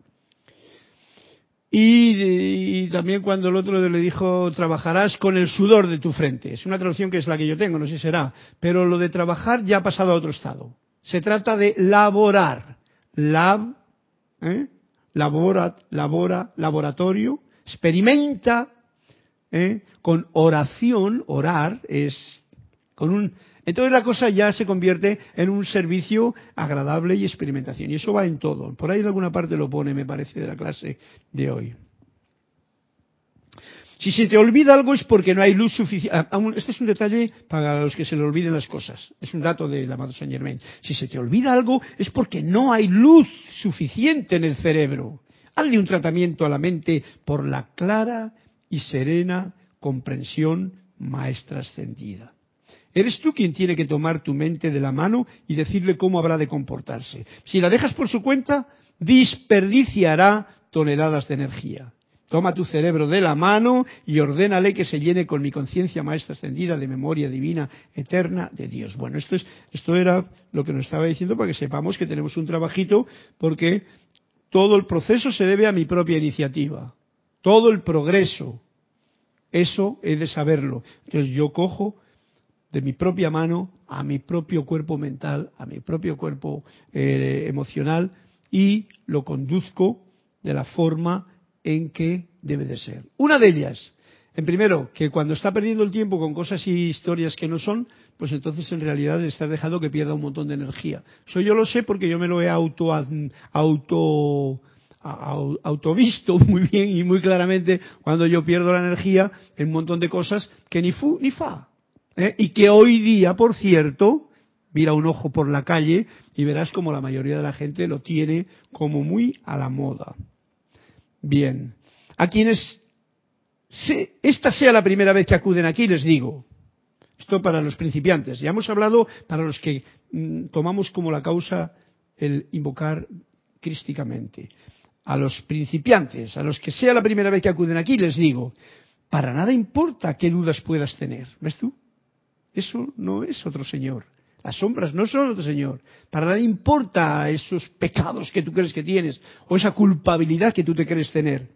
y, también cuando el otro le dijo, trabajarás con el sudor de tu frente. Es una traducción que es la que yo tengo, no sé si será. Pero lo de trabajar ya ha pasado a otro estado. Se trata de laborar. Lab, ¿eh? labora, labora, laboratorio, experimenta, ¿eh? con oración, orar, es con un entonces la cosa ya se convierte en un servicio agradable y experimentación. Y eso va en todo. Por ahí en alguna parte lo pone, me parece, de la clase de hoy. Si se te olvida algo es porque no hay luz suficiente. Ah, este es un detalle para los que se le olviden las cosas. Es un dato del amado Saint Germain. Si se te olvida algo es porque no hay luz suficiente en el cerebro. Hazle un tratamiento a la mente por la clara y serena comprensión maestra ascendida. Eres tú quien tiene que tomar tu mente de la mano y decirle cómo habrá de comportarse. Si la dejas por su cuenta, desperdiciará toneladas de energía. Toma tu cerebro de la mano y ordénale que se llene con mi conciencia maestra extendida de memoria divina eterna de Dios. Bueno, esto, es, esto era lo que nos estaba diciendo para que sepamos que tenemos un trabajito porque todo el proceso se debe a mi propia iniciativa. Todo el progreso Eso he de saberlo. Entonces yo cojo de mi propia mano a mi propio cuerpo mental, a mi propio cuerpo eh, emocional y lo conduzco de la forma en que debe de ser. Una de ellas, en primero, que cuando está perdiendo el tiempo con cosas y historias que no son, pues entonces en realidad está dejando que pierda un montón de energía. Eso yo lo sé porque yo me lo he auto, auto autovisto muy bien y muy claramente cuando yo pierdo la energía en un montón de cosas que ni fu ni fa. ¿Eh? Y que hoy día, por cierto, mira un ojo por la calle y verás como la mayoría de la gente lo tiene como muy a la moda. Bien, a quienes esta sea la primera vez que acuden aquí, les digo, esto para los principiantes, ya hemos hablado para los que mm, tomamos como la causa el invocar crísticamente a los principiantes, a los que sea la primera vez que acuden aquí, les digo, para nada importa qué dudas puedas tener. ¿Ves tú? Eso no es otro Señor. Las sombras no son otro Señor. Para nada importa esos pecados que tú crees que tienes o esa culpabilidad que tú te crees tener.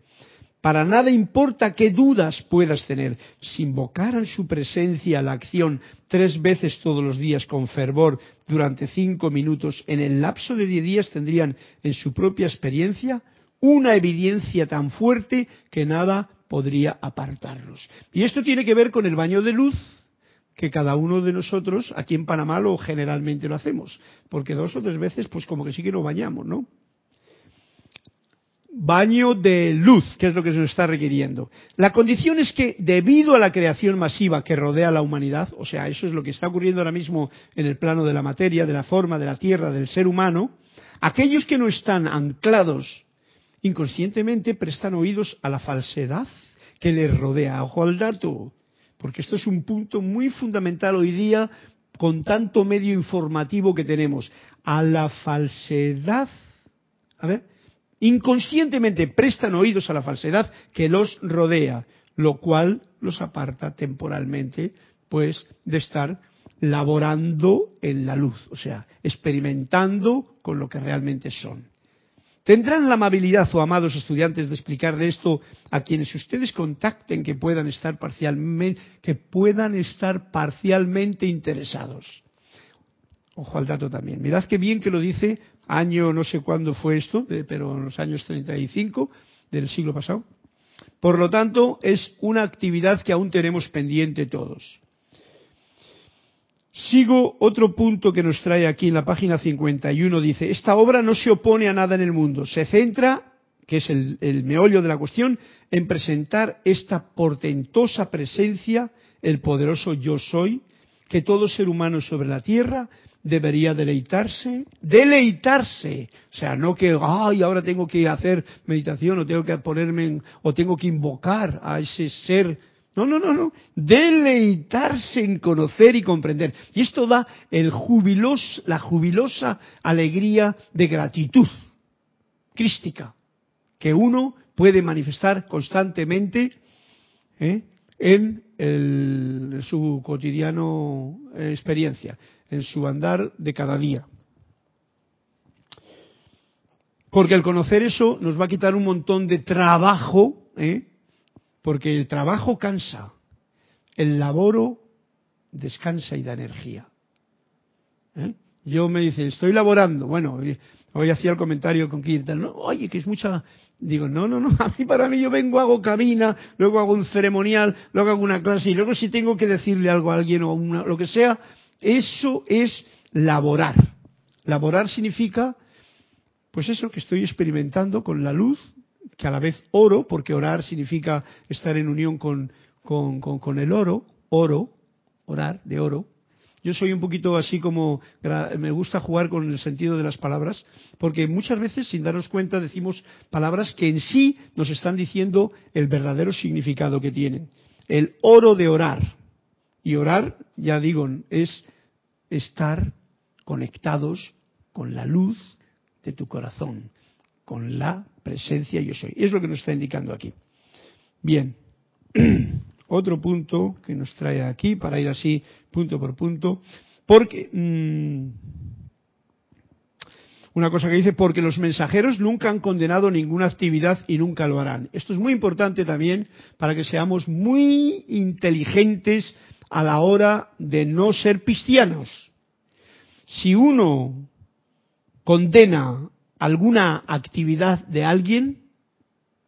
Para nada importa qué dudas puedas tener. Si invocaran su presencia a la acción tres veces todos los días con fervor durante cinco minutos, en el lapso de diez días tendrían en su propia experiencia una evidencia tan fuerte que nada podría apartarlos. Y esto tiene que ver con el baño de luz que cada uno de nosotros aquí en Panamá lo generalmente lo hacemos, porque dos o tres veces pues como que sí que nos bañamos, ¿no? Baño de luz, que es lo que se nos está requiriendo. La condición es que debido a la creación masiva que rodea a la humanidad, o sea, eso es lo que está ocurriendo ahora mismo en el plano de la materia, de la forma, de la tierra, del ser humano, aquellos que no están anclados inconscientemente prestan oídos a la falsedad que les rodea. Ojo al dato, porque esto es un punto muy fundamental hoy día con tanto medio informativo que tenemos. A la falsedad. A ver, inconscientemente prestan oídos a la falsedad que los rodea, lo cual los aparta temporalmente, pues, de estar laborando en la luz, o sea, experimentando con lo que realmente son. ¿Tendrán la amabilidad, o oh amados estudiantes, de explicarle esto a quienes ustedes contacten que puedan estar parcialmente, que puedan estar parcialmente interesados? Ojo al dato también. Mirad qué bien que lo dice, año no sé cuándo fue esto, pero en los años 35 del siglo pasado. Por lo tanto, es una actividad que aún tenemos pendiente todos. Sigo otro punto que nos trae aquí en la página 51. Dice, esta obra no se opone a nada en el mundo. Se centra, que es el, meollo de la cuestión, en presentar esta portentosa presencia, el poderoso yo soy, que todo ser humano sobre la tierra debería deleitarse, deleitarse, o sea, no que, ay, ahora tengo que hacer meditación o tengo que ponerme en, o tengo que invocar a ese ser no, no, no, no. Deleitarse en conocer y comprender. Y esto da el jubilos, la jubilosa alegría de gratitud crística que uno puede manifestar constantemente ¿eh? en su cotidiano eh, experiencia, en su andar de cada día. Porque al conocer eso nos va a quitar un montón de trabajo ¿eh? Porque el trabajo cansa, el laboro descansa y da energía. ¿Eh? Yo me dice, estoy laborando. Bueno, hoy hacía el comentario con Kirtan, no, oye, que es mucha. Digo, no, no, no, a mí para mí yo vengo, hago cabina, luego hago un ceremonial, luego hago una clase y luego si tengo que decirle algo a alguien o lo que sea, eso es laborar. Laborar significa, pues eso, que estoy experimentando con la luz que a la vez oro, porque orar significa estar en unión con, con, el oro, oro, orar, de oro. Yo soy un poquito así como, me gusta jugar con el sentido de las palabras, porque muchas veces sin darnos cuenta decimos palabras que en sí nos están diciendo el verdadero significado que tienen. El oro de orar. Y orar, ya digo, es estar conectados con la luz de tu corazón, con la presencia yo soy. Es lo que nos está indicando aquí. Bien, otro punto que nos trae aquí para ir así punto por punto, porque mm, una cosa que dice, porque los mensajeros nunca han condenado ninguna actividad y nunca lo harán. Esto es muy importante también para que seamos muy inteligentes a la hora de no ser cristianos. Si uno condena alguna actividad de alguien,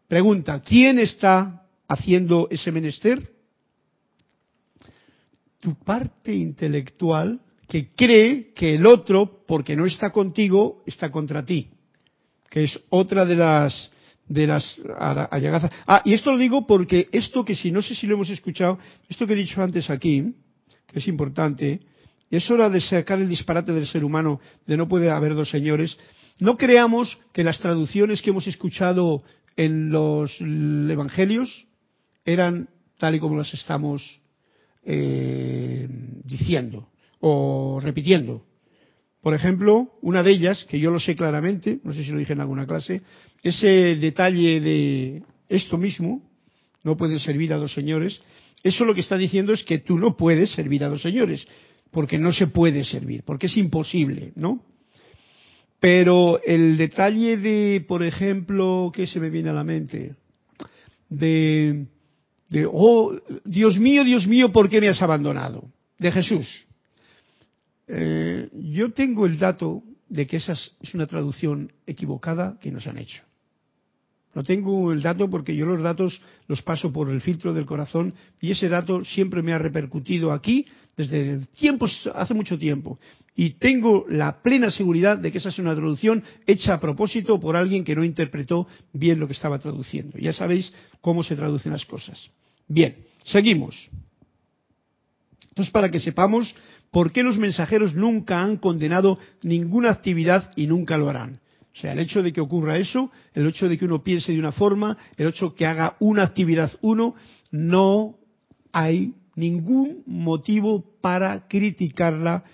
pregunta, ¿quién está haciendo ese menester? Tu parte intelectual que cree que el otro, porque no está contigo, está contra ti. Que es otra de las de las allegazas. Ah, y esto lo digo porque esto que si no sé si lo hemos escuchado, esto que he dicho antes aquí, que es importante, es hora de sacar el disparate del ser humano de no puede haber dos señores. No creamos que las traducciones que hemos escuchado en los evangelios eran tal y como las estamos eh, diciendo o repitiendo. Por ejemplo, una de ellas, que yo lo sé claramente, no sé si lo dije en alguna clase, ese detalle de esto mismo, no puedes servir a dos señores, eso lo que está diciendo es que tú no puedes servir a dos señores, porque no se puede servir, porque es imposible, ¿no? Pero el detalle de, por ejemplo, ¿qué se me viene a la mente? De, de, oh, Dios mío, Dios mío, ¿por qué me has abandonado? De Jesús. Eh, yo tengo el dato de que esa es una traducción equivocada que nos han hecho. No tengo el dato porque yo los datos los paso por el filtro del corazón y ese dato siempre me ha repercutido aquí desde tiempos, hace mucho tiempo. Y tengo la plena seguridad de que esa es una traducción hecha a propósito por alguien que no interpretó bien lo que estaba traduciendo. Ya sabéis cómo se traducen las cosas. Bien, seguimos. Entonces, para que sepamos ¿Por qué los mensajeros nunca han condenado ninguna actividad y nunca lo harán? O sea, el hecho de que ocurra eso, el hecho de que uno piense de una forma, el hecho de que haga una actividad uno, no hay ningún motivo para criticarla,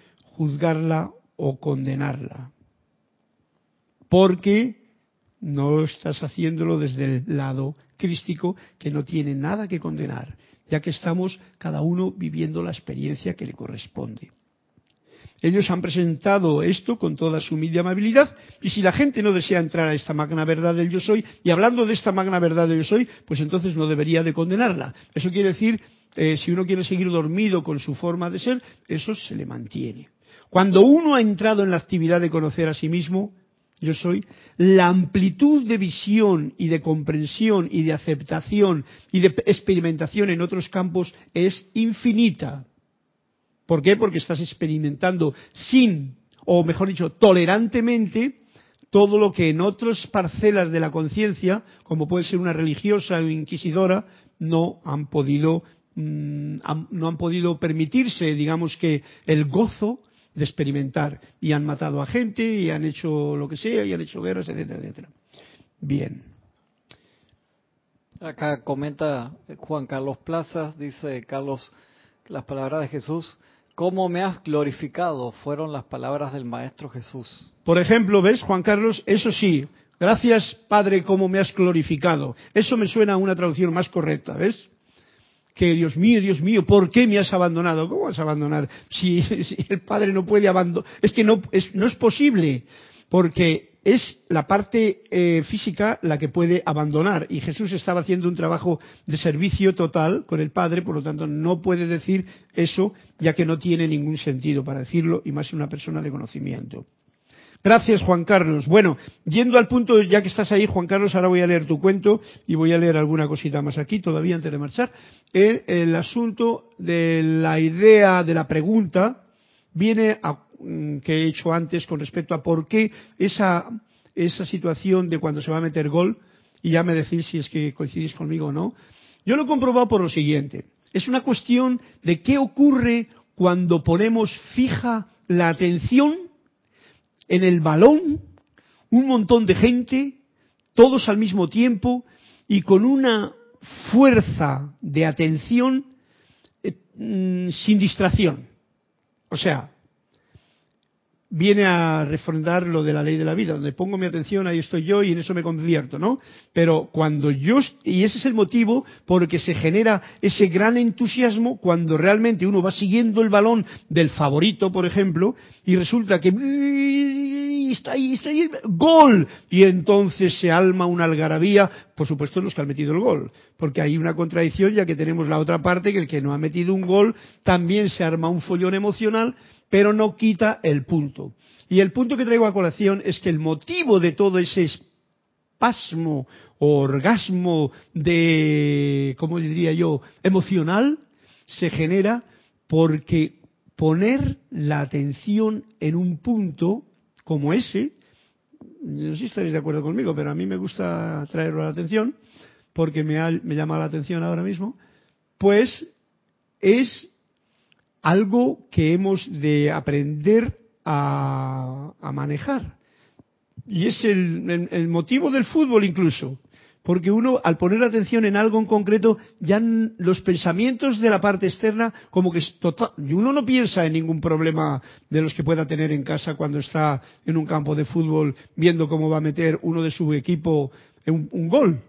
juzgarla o condenarla. Porque no estás haciéndolo desde el lado crístico que no tiene nada que condenar ya que estamos cada uno viviendo la experiencia que le corresponde. Ellos han presentado esto con toda su humilde amabilidad y si la gente no desea entrar a esta magna verdad del yo soy, y hablando de esta magna verdad del yo soy, pues entonces no debería de condenarla. Eso quiere decir, eh, si uno quiere seguir dormido con su forma de ser, eso se le mantiene. Cuando uno ha entrado en la actividad de conocer a sí mismo, yo soy, la amplitud de visión y de comprensión y de aceptación y de experimentación en otros campos es infinita. ¿Por qué? Porque estás experimentando sin, o mejor dicho, tolerantemente, todo lo que en otras parcelas de la conciencia, como puede ser una religiosa o inquisidora, no han podido mm, no han podido permitirse, digamos que el gozo de experimentar. Y han matado a gente, y han hecho lo que sea, y han hecho guerras, etcétera, etcétera. Bien. Acá comenta Juan Carlos Plazas, dice Carlos, las palabras de Jesús, ¿cómo me has glorificado? Fueron las palabras del Maestro Jesús. Por ejemplo, ¿ves, Juan Carlos? Eso sí, gracias Padre, ¿cómo me has glorificado? Eso me suena a una traducción más correcta, ¿ves? Que Dios mío, Dios mío, ¿por qué me has abandonado? ¿Cómo vas a abandonar si, el Padre no puede abandonar? Es que no es, no es posible, porque es la parte eh, física la que puede abandonar y Jesús estaba haciendo un trabajo de servicio total con el Padre, por lo tanto no puede decir eso ya que no tiene ningún sentido para decirlo y más en una persona de conocimiento. Gracias, Juan Carlos. Bueno, yendo al punto, ya que estás ahí, Juan Carlos, ahora voy a leer tu cuento y voy a leer alguna cosita más aquí, todavía antes de marchar. El, asunto de la idea de la pregunta viene a, mm, que he hecho antes con respecto a por qué esa, esa situación de cuando se va a meter gol, y ya me decís si es que coincidís conmigo o no. Yo lo he comprobado por lo siguiente. Es una cuestión de qué ocurre cuando ponemos fija la atención en el balón un montón de gente, todos al mismo tiempo y con una fuerza de atención eh, mm, sin distracción. O sea, viene a refrendar lo de la ley de la vida, donde pongo mi atención, ahí estoy yo y en eso me convierto, ¿no? Pero cuando yo, y ese es el motivo por el que se genera ese gran entusiasmo cuando realmente uno va siguiendo el balón del favorito, por ejemplo, y resulta que está ahí, está ahí, gol. Y entonces se alma una algarabía, por supuesto los que han metido el gol, porque hay una contradicción ya que tenemos la otra parte, que el que no ha metido un gol también se arma un follón emocional, pero no quita el punto. Y el punto que traigo a colación es que el motivo de todo ese espasmo o orgasmo de, ¿cómo diría yo?, emocional, se genera porque poner la atención en un punto como ese, no sé si estaréis de acuerdo conmigo, pero a mí me gusta traerlo a la atención, porque me, me llama la atención ahora mismo, pues es algo que hemos de aprender a, manejar. Y es el, el, motivo del fútbol incluso. Porque uno, al poner atención en algo en concreto, ya los pensamientos de la parte externa, como que es total. Uno no piensa en ningún problema de los que pueda tener en casa cuando está en un campo de fútbol viendo cómo va a meter uno de su equipo un gol.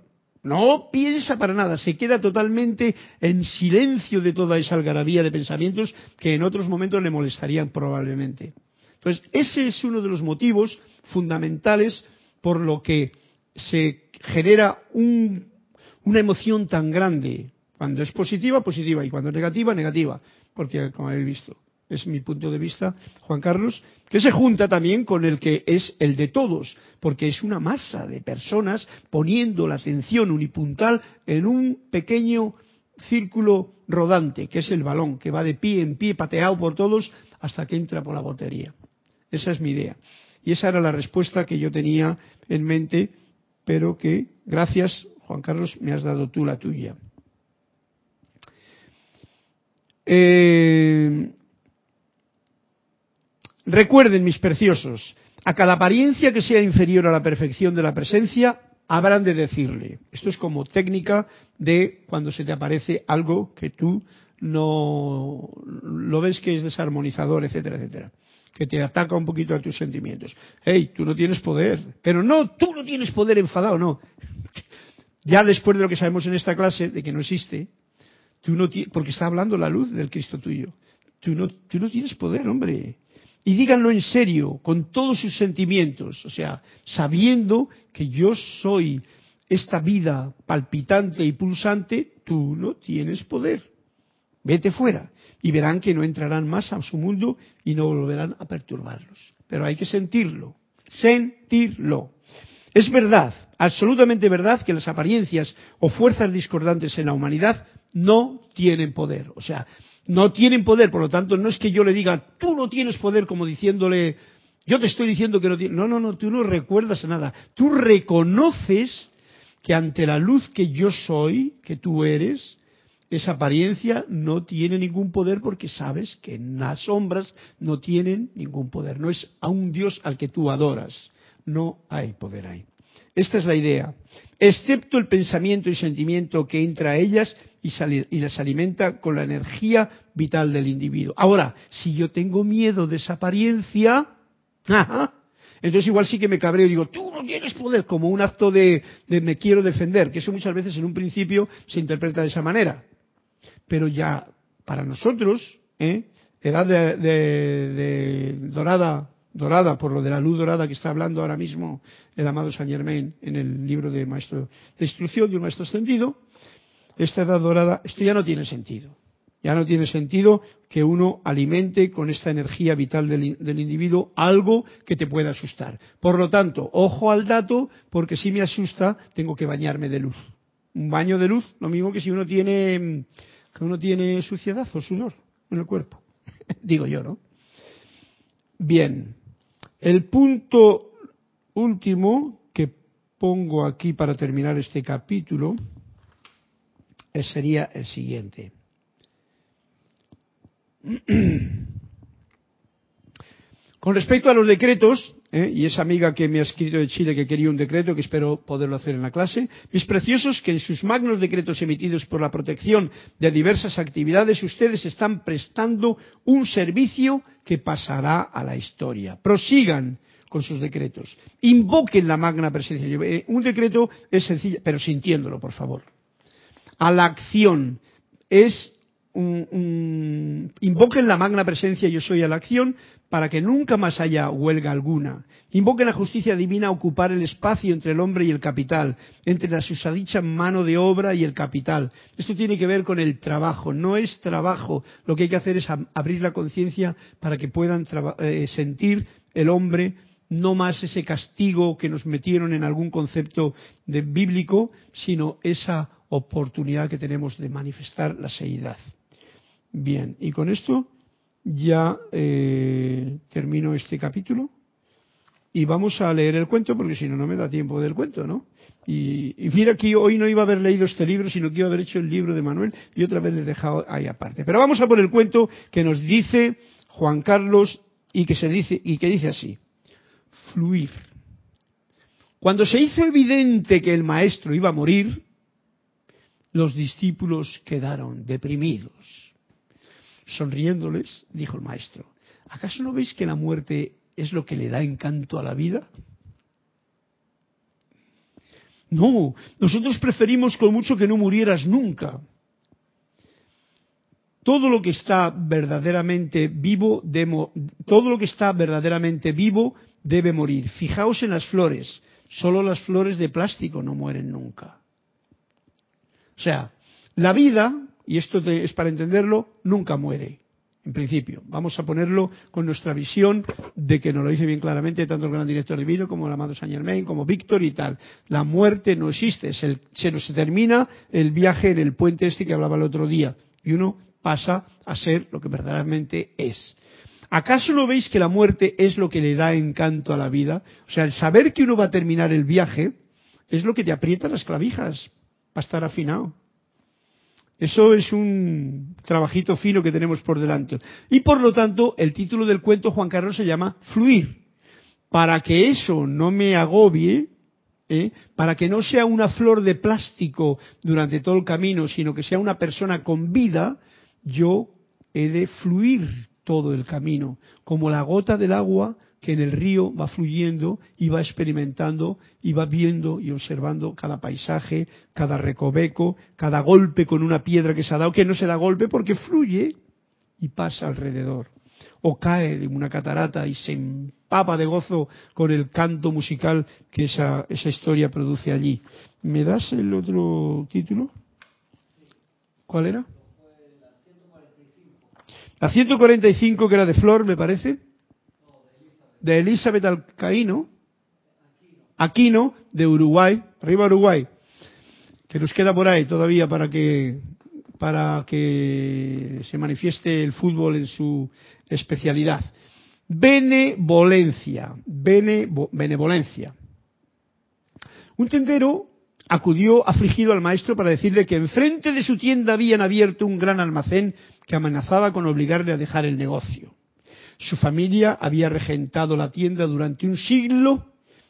No piensa para nada, se queda totalmente en silencio de toda esa algarabía de pensamientos que en otros momentos le molestarían probablemente. Entonces, ese es uno de los motivos fundamentales por lo que se genera una emoción tan grande. Cuando es positiva, positiva, y cuando es negativa, negativa. Porque, como habéis visto, es mi punto de vista, Juan Carlos, que se junta también con el que es el de todos, porque es una masa de personas poniendo la atención unipuntal en un pequeño círculo rodante, que es el balón, que va de pie en pie, pateado por todos, hasta que entra por la botería. Esa es mi idea. Y esa era la respuesta que yo tenía en mente pero que, gracias, Juan Carlos, me has dado tú la tuya. Eh, recuerden, mis preciosos, a cada apariencia que sea inferior a la perfección de la presencia, habrán de decirle. Esto es como técnica de cuando se te aparece algo que tú no lo ves que es desarmonizador, etcétera, etcétera que te ataca un poquito a tus sentimientos. Hey, tú no tienes poder. Pero no, tú no tienes poder enfadado, no. Ya después de lo que sabemos en esta clase, de que no existe, tú no porque está hablando la luz del Cristo tuyo. Tú no, tú no tienes poder, hombre. Y díganlo en serio, con todos sus sentimientos, o sea, sabiendo que yo soy esta vida palpitante y pulsante, tú no tienes poder. Vete fuera y verán que no entrarán más a su mundo y no volverán a perturbarlos. Pero hay que sentirlo, sentirlo. Es verdad, absolutamente verdad, que las apariencias o fuerzas discordantes en la humanidad no tienen poder. O sea, no tienen poder, por lo tanto, no es que yo le diga, tú no tienes poder, como diciéndole, yo te estoy diciendo que no tienes. No, no, no, tú no recuerdas nada. Tú reconoces que ante la luz que yo soy, que tú eres, esa apariencia no tiene ningún poder porque sabes que las sombras no tienen ningún poder. No es a un Dios al que tú adoras. No hay poder ahí. Esta es la idea. Excepto el pensamiento y sentimiento que entra a ellas y, las alimenta con la energía vital del individuo. Ahora, si yo tengo miedo de esa apariencia, entonces igual sí que me cabreo y digo, tú no tienes poder, como un acto de, de me quiero defender, que eso muchas veces en un principio se interpreta de esa manera pero ya para nosotros, ¿eh? edad de, dorada, dorada por lo de la luz dorada que está hablando ahora mismo el amado Saint Germain en el libro de maestro de instrucción de un maestro extendido, esta edad dorada, esto ya no tiene sentido. Ya no tiene sentido que uno alimente con esta energía vital del, del, individuo algo que te pueda asustar. Por lo tanto, ojo al dato, porque si me asusta, tengo que bañarme de luz. Un baño de luz, lo mismo que si uno tiene que uno tiene suciedad o sudor en el cuerpo. Digo yo, ¿no? Bien, el punto último que pongo aquí para terminar este capítulo eh, sería el siguiente. Con respecto a los decretos, ¿eh? y esa amiga que me ha escrito de Chile que quería un decreto, que espero poderlo hacer en la clase, mis preciosos, que en sus magnos decretos emitidos por la protección de diversas actividades, ustedes están prestando un servicio que pasará a la historia. Prosigan con sus decretos. Invoquen la magna presencia. Eh, un decreto es sencillo, pero sintiéndolo, por favor. A la acción es invoquen la magna presencia yo soy a la acción para que nunca más haya huelga alguna. Invoquen la justicia divina a ocupar el espacio entre el hombre y el capital, entre la susadicha mano de obra y el capital. Esto tiene que ver con el trabajo, no es trabajo. Lo que hay que hacer es abrir la conciencia para que puedan eh, sentir el hombre no más ese castigo que nos metieron en algún concepto bíblico, sino esa oportunidad que tenemos de manifestar la seidad. Bien, y con esto ya eh, termino este capítulo y vamos a leer el cuento porque si no, no me da tiempo del cuento, ¿no? Y, mira que hoy no iba a haber leído este libro, sino que iba a haber hecho el libro de Manuel y otra vez le he dejado ahí aparte. Pero vamos a por el cuento que nos dice Juan Carlos y que se dice y que dice así: fluir. Cuando se hizo evidente que el maestro iba a morir, los discípulos quedaron deprimidos. Sonriéndoles, dijo el maestro, ¿acaso no veis que la muerte es lo que le da encanto a la vida? No, nosotros preferimos con mucho que no murieras nunca. Todo lo que está verdaderamente vivo, todo lo que está verdaderamente vivo debe morir. Fijaos en las flores, solo las flores de plástico no mueren nunca. O sea, la vida, y esto es para entenderlo, nunca muere, en principio. Vamos a ponerlo con nuestra visión de que nos lo dice bien claramente tanto el gran director divino como el amado Saint Germain, como Víctor y tal. La muerte no existe, se nos termina el viaje en el puente este que hablaba el otro día, y uno pasa a ser lo que verdaderamente es. ¿Acaso no veis que la muerte es lo que le da encanto a la vida? O sea, el saber que uno va a terminar el viaje es lo que te aprieta las clavijas para estar afinado. Eso es un trabajito fino que tenemos por delante. Y por lo tanto, el título del cuento, Juan Carlos, se llama Fluir. Para que eso no me agobie, ¿eh? para que no sea una flor de plástico durante todo el camino, sino que sea una persona con vida, yo he de fluir todo el camino, como la gota del agua que en el río va fluyendo y va experimentando y va viendo y observando cada paisaje, cada recoveco, cada golpe con una piedra que se ha dado, que no se da golpe porque fluye y pasa alrededor. O cae de una catarata y se empapa de gozo con el canto musical que esa, esa historia produce allí. ¿Me das el otro título? ¿Cuál era? La 145 que era de Flor, me parece de Elizabeth Alcaíno, Aquino, de Uruguay, arriba Uruguay, que nos queda por ahí todavía para que para que se manifieste el fútbol en su especialidad. Benevolencia, benevolencia. Un tendero acudió afligido al maestro para decirle que enfrente de su tienda habían abierto un gran almacén que amenazaba con obligarle a dejar el negocio. Su familia había regentado la tienda durante un siglo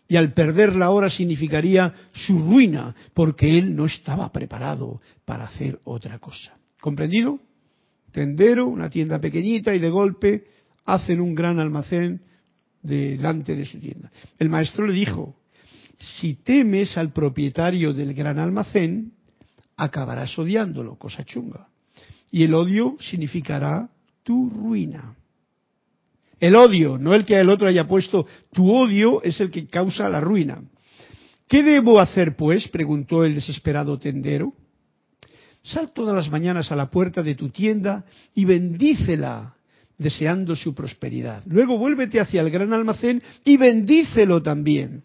y al perderla ahora significaría su ruina, porque él no estaba preparado para hacer otra cosa. ¿Comprendido? Tendero, una tienda pequeñita y de golpe hacen un gran almacén delante de su tienda. El maestro le dijo, si temes al propietario del gran almacén, acabarás odiándolo, cosa chunga. Y el odio significará tu ruina. El odio, no el que el otro haya puesto, tu odio es el que causa la ruina. ¿Qué debo hacer, pues? preguntó el desesperado tendero. Sal todas las mañanas a la puerta de tu tienda y bendícela, deseando su prosperidad. Luego vuélvete hacia el gran almacén y bendícelo también.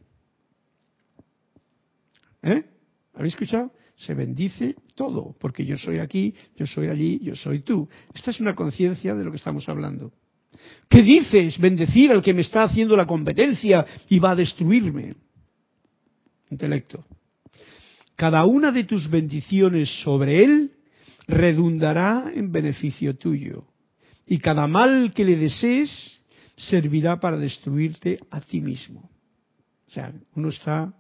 ¿Eh? ¿Habéis escuchado? Se bendice todo, porque yo soy aquí, yo soy allí, yo soy tú. Esta es una conciencia de lo que estamos hablando. ¿Qué dices? Bendecir al que me está haciendo la competencia y va a destruirme. Intelecto. Cada una de tus bendiciones sobre él redundará en beneficio tuyo. Y cada mal que le desees servirá para destruirte a ti mismo. O sea, uno está,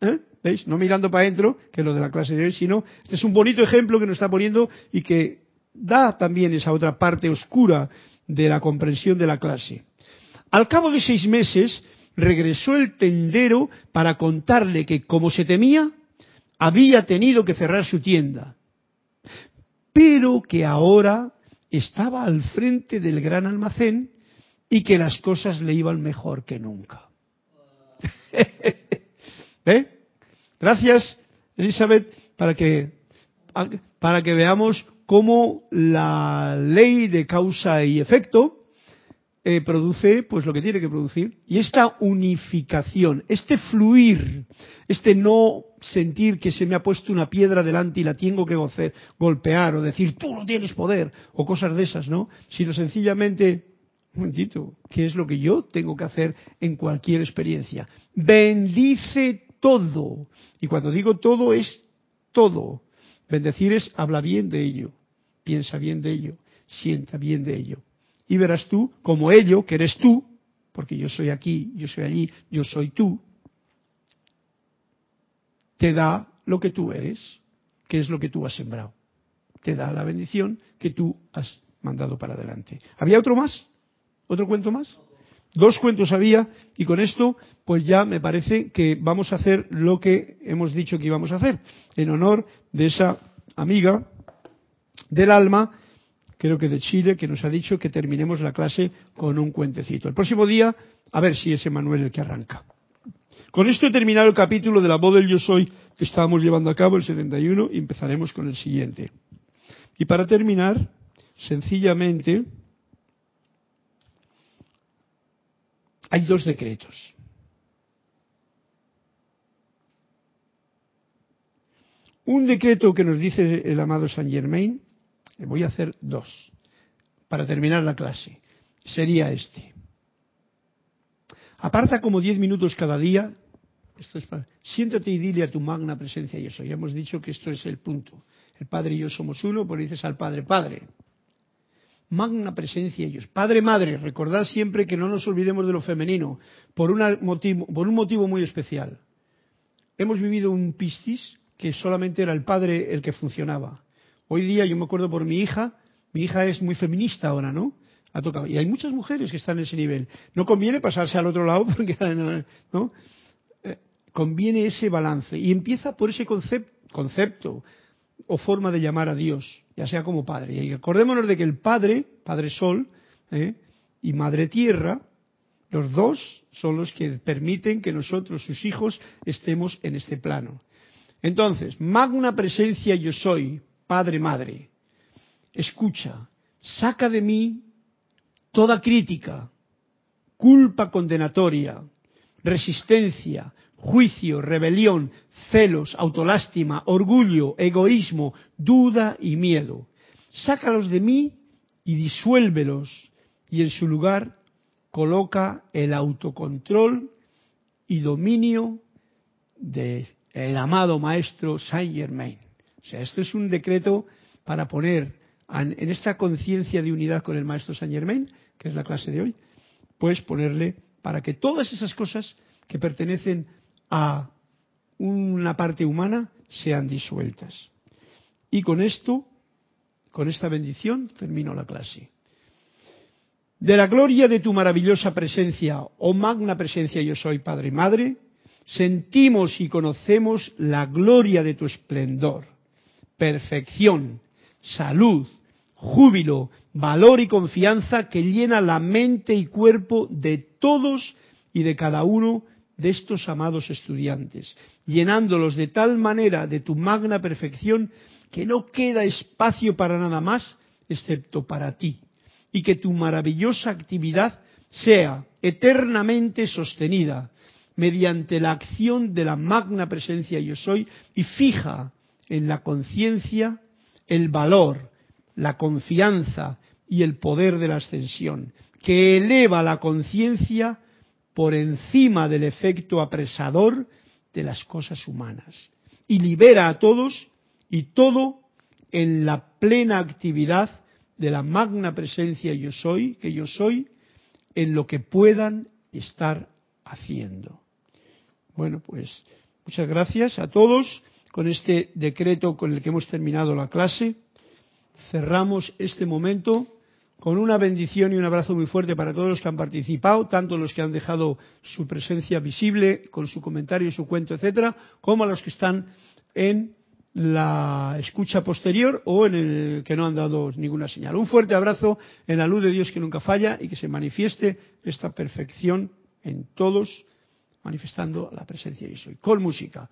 ¿eh? ¿veis? No mirando para adentro, que es lo de la clase de hoy, sino este es un bonito ejemplo que nos está poniendo y que da también esa otra parte oscura de la comprensión de la clase. Al cabo de seis meses regresó el tendero para contarle que, como se temía, había tenido que cerrar su tienda. pero que ahora estaba al frente del gran almacén y que las cosas le iban mejor que nunca. ¿Eh? Gracias, Elizabeth, para que, para que veamos cómo la ley de causa y efecto eh, produce pues lo que tiene que producir. Y esta unificación, este fluir, este no sentir que se me ha puesto una piedra delante y la tengo que golpear o decir tú no tienes poder o cosas de esas, ¿no? Sino sencillamente, un momentito, ¿qué es lo que yo tengo que hacer en cualquier experiencia? Bendice todo. Y cuando digo todo es todo. Bendecir es habla bien de ello, piensa bien de ello, sienta bien de ello y verás tú como ello, que eres tú, porque yo soy aquí, yo soy allí, yo soy tú, te da lo que tú eres, que es lo que tú has sembrado. Te da la bendición que tú has mandado para adelante. ¿Había otro más? ¿Otro cuento más? Dos cuentos había y con esto pues ya me parece que vamos a hacer lo que hemos dicho que íbamos a hacer en honor de esa amiga del alma creo que de Chile, que nos ha dicho que terminemos la clase con un cuentecito. El próximo día, a ver si es Emanuel el que arranca. Con esto he terminado el capítulo de la voz del yo soy que estábamos llevando a cabo, el 71, y empezaremos con el siguiente. Y para terminar, sencillamente, hay dos decretos. Un decreto que nos dice el amado Saint Germain, voy a hacer dos para terminar la clase. Sería este. Aparta como diez minutos cada día. Esto es siéntate y dile a tu magna presencia yo. Ya hemos dicho que esto es el punto. El Padre y yo somos uno, por dices al Padre, Padre. Magna presencia ellos. Padre, Madre, recordad siempre que no nos olvidemos de lo femenino, por, motivo, por un motivo muy especial. Hemos vivido un pistis que solamente era el Padre el que funcionaba. Hoy día yo me acuerdo por mi hija, mi hija es muy feminista ahora, ¿no? Ha tocado. Y hay muchas mujeres que están en ese nivel. No conviene pasarse al otro lado porque, ¿no? Eh, conviene ese balance. Y empieza por ese concepto o forma de llamar a Dios, ya sea como Padre. Y acordémonos de que el Padre, Padre Sol, ¿eh? y Madre Tierra, los dos son los que permiten que nosotros, sus hijos, estemos en este plano. Entonces, magna presencia yo soy, Padre, Madre, escucha, saca de mí toda crítica, culpa condenatoria, resistencia, juicio, rebelión, celos, autolástima, orgullo, egoísmo, duda y miedo. Sácalos de mí y disuélvelos y en su lugar coloca el autocontrol y dominio del amado maestro Saint Germain. O sea, esto es un decreto para poner en esta conciencia de unidad con el maestro Saint Germain, que es la clase de hoy, pues ponerle para que todas esas cosas que pertenecen a una parte humana sean disueltas. Y con esto, con esta bendición, termino la clase. De la gloria de tu maravillosa presencia, oh magna presencia yo soy, Padre y Madre, sentimos y conocemos la gloria de tu esplendor perfección, salud, júbilo, valor y confianza que llena la mente y cuerpo de todos y de cada uno de estos amados estudiantes, llenándolos de tal manera de tu magna perfección que no queda espacio para nada más excepto para ti, y que tu maravillosa actividad sea eternamente sostenida mediante la acción de la magna presencia yo soy y fija en la conciencia el valor, la confianza y el poder de la ascensión, que eleva la conciencia por encima del efecto apresador de las cosas humanas y libera a todos y todo en la plena actividad de la magna presencia yo soy, que yo soy, en lo que puedan estar haciendo. Bueno, pues muchas gracias a todos con este decreto con el que hemos terminado la clase. Cerramos este momento con una bendición y un abrazo muy fuerte para todos los que han participado, tanto los que han dejado su presencia visible con su comentario, su cuento, etcétera, como a los que están en la escucha posterior o en el que no han dado ninguna señal. Un fuerte abrazo en la luz de Dios que nunca falla y que se manifieste esta perfección en todos, manifestando la presencia de soy. Con música.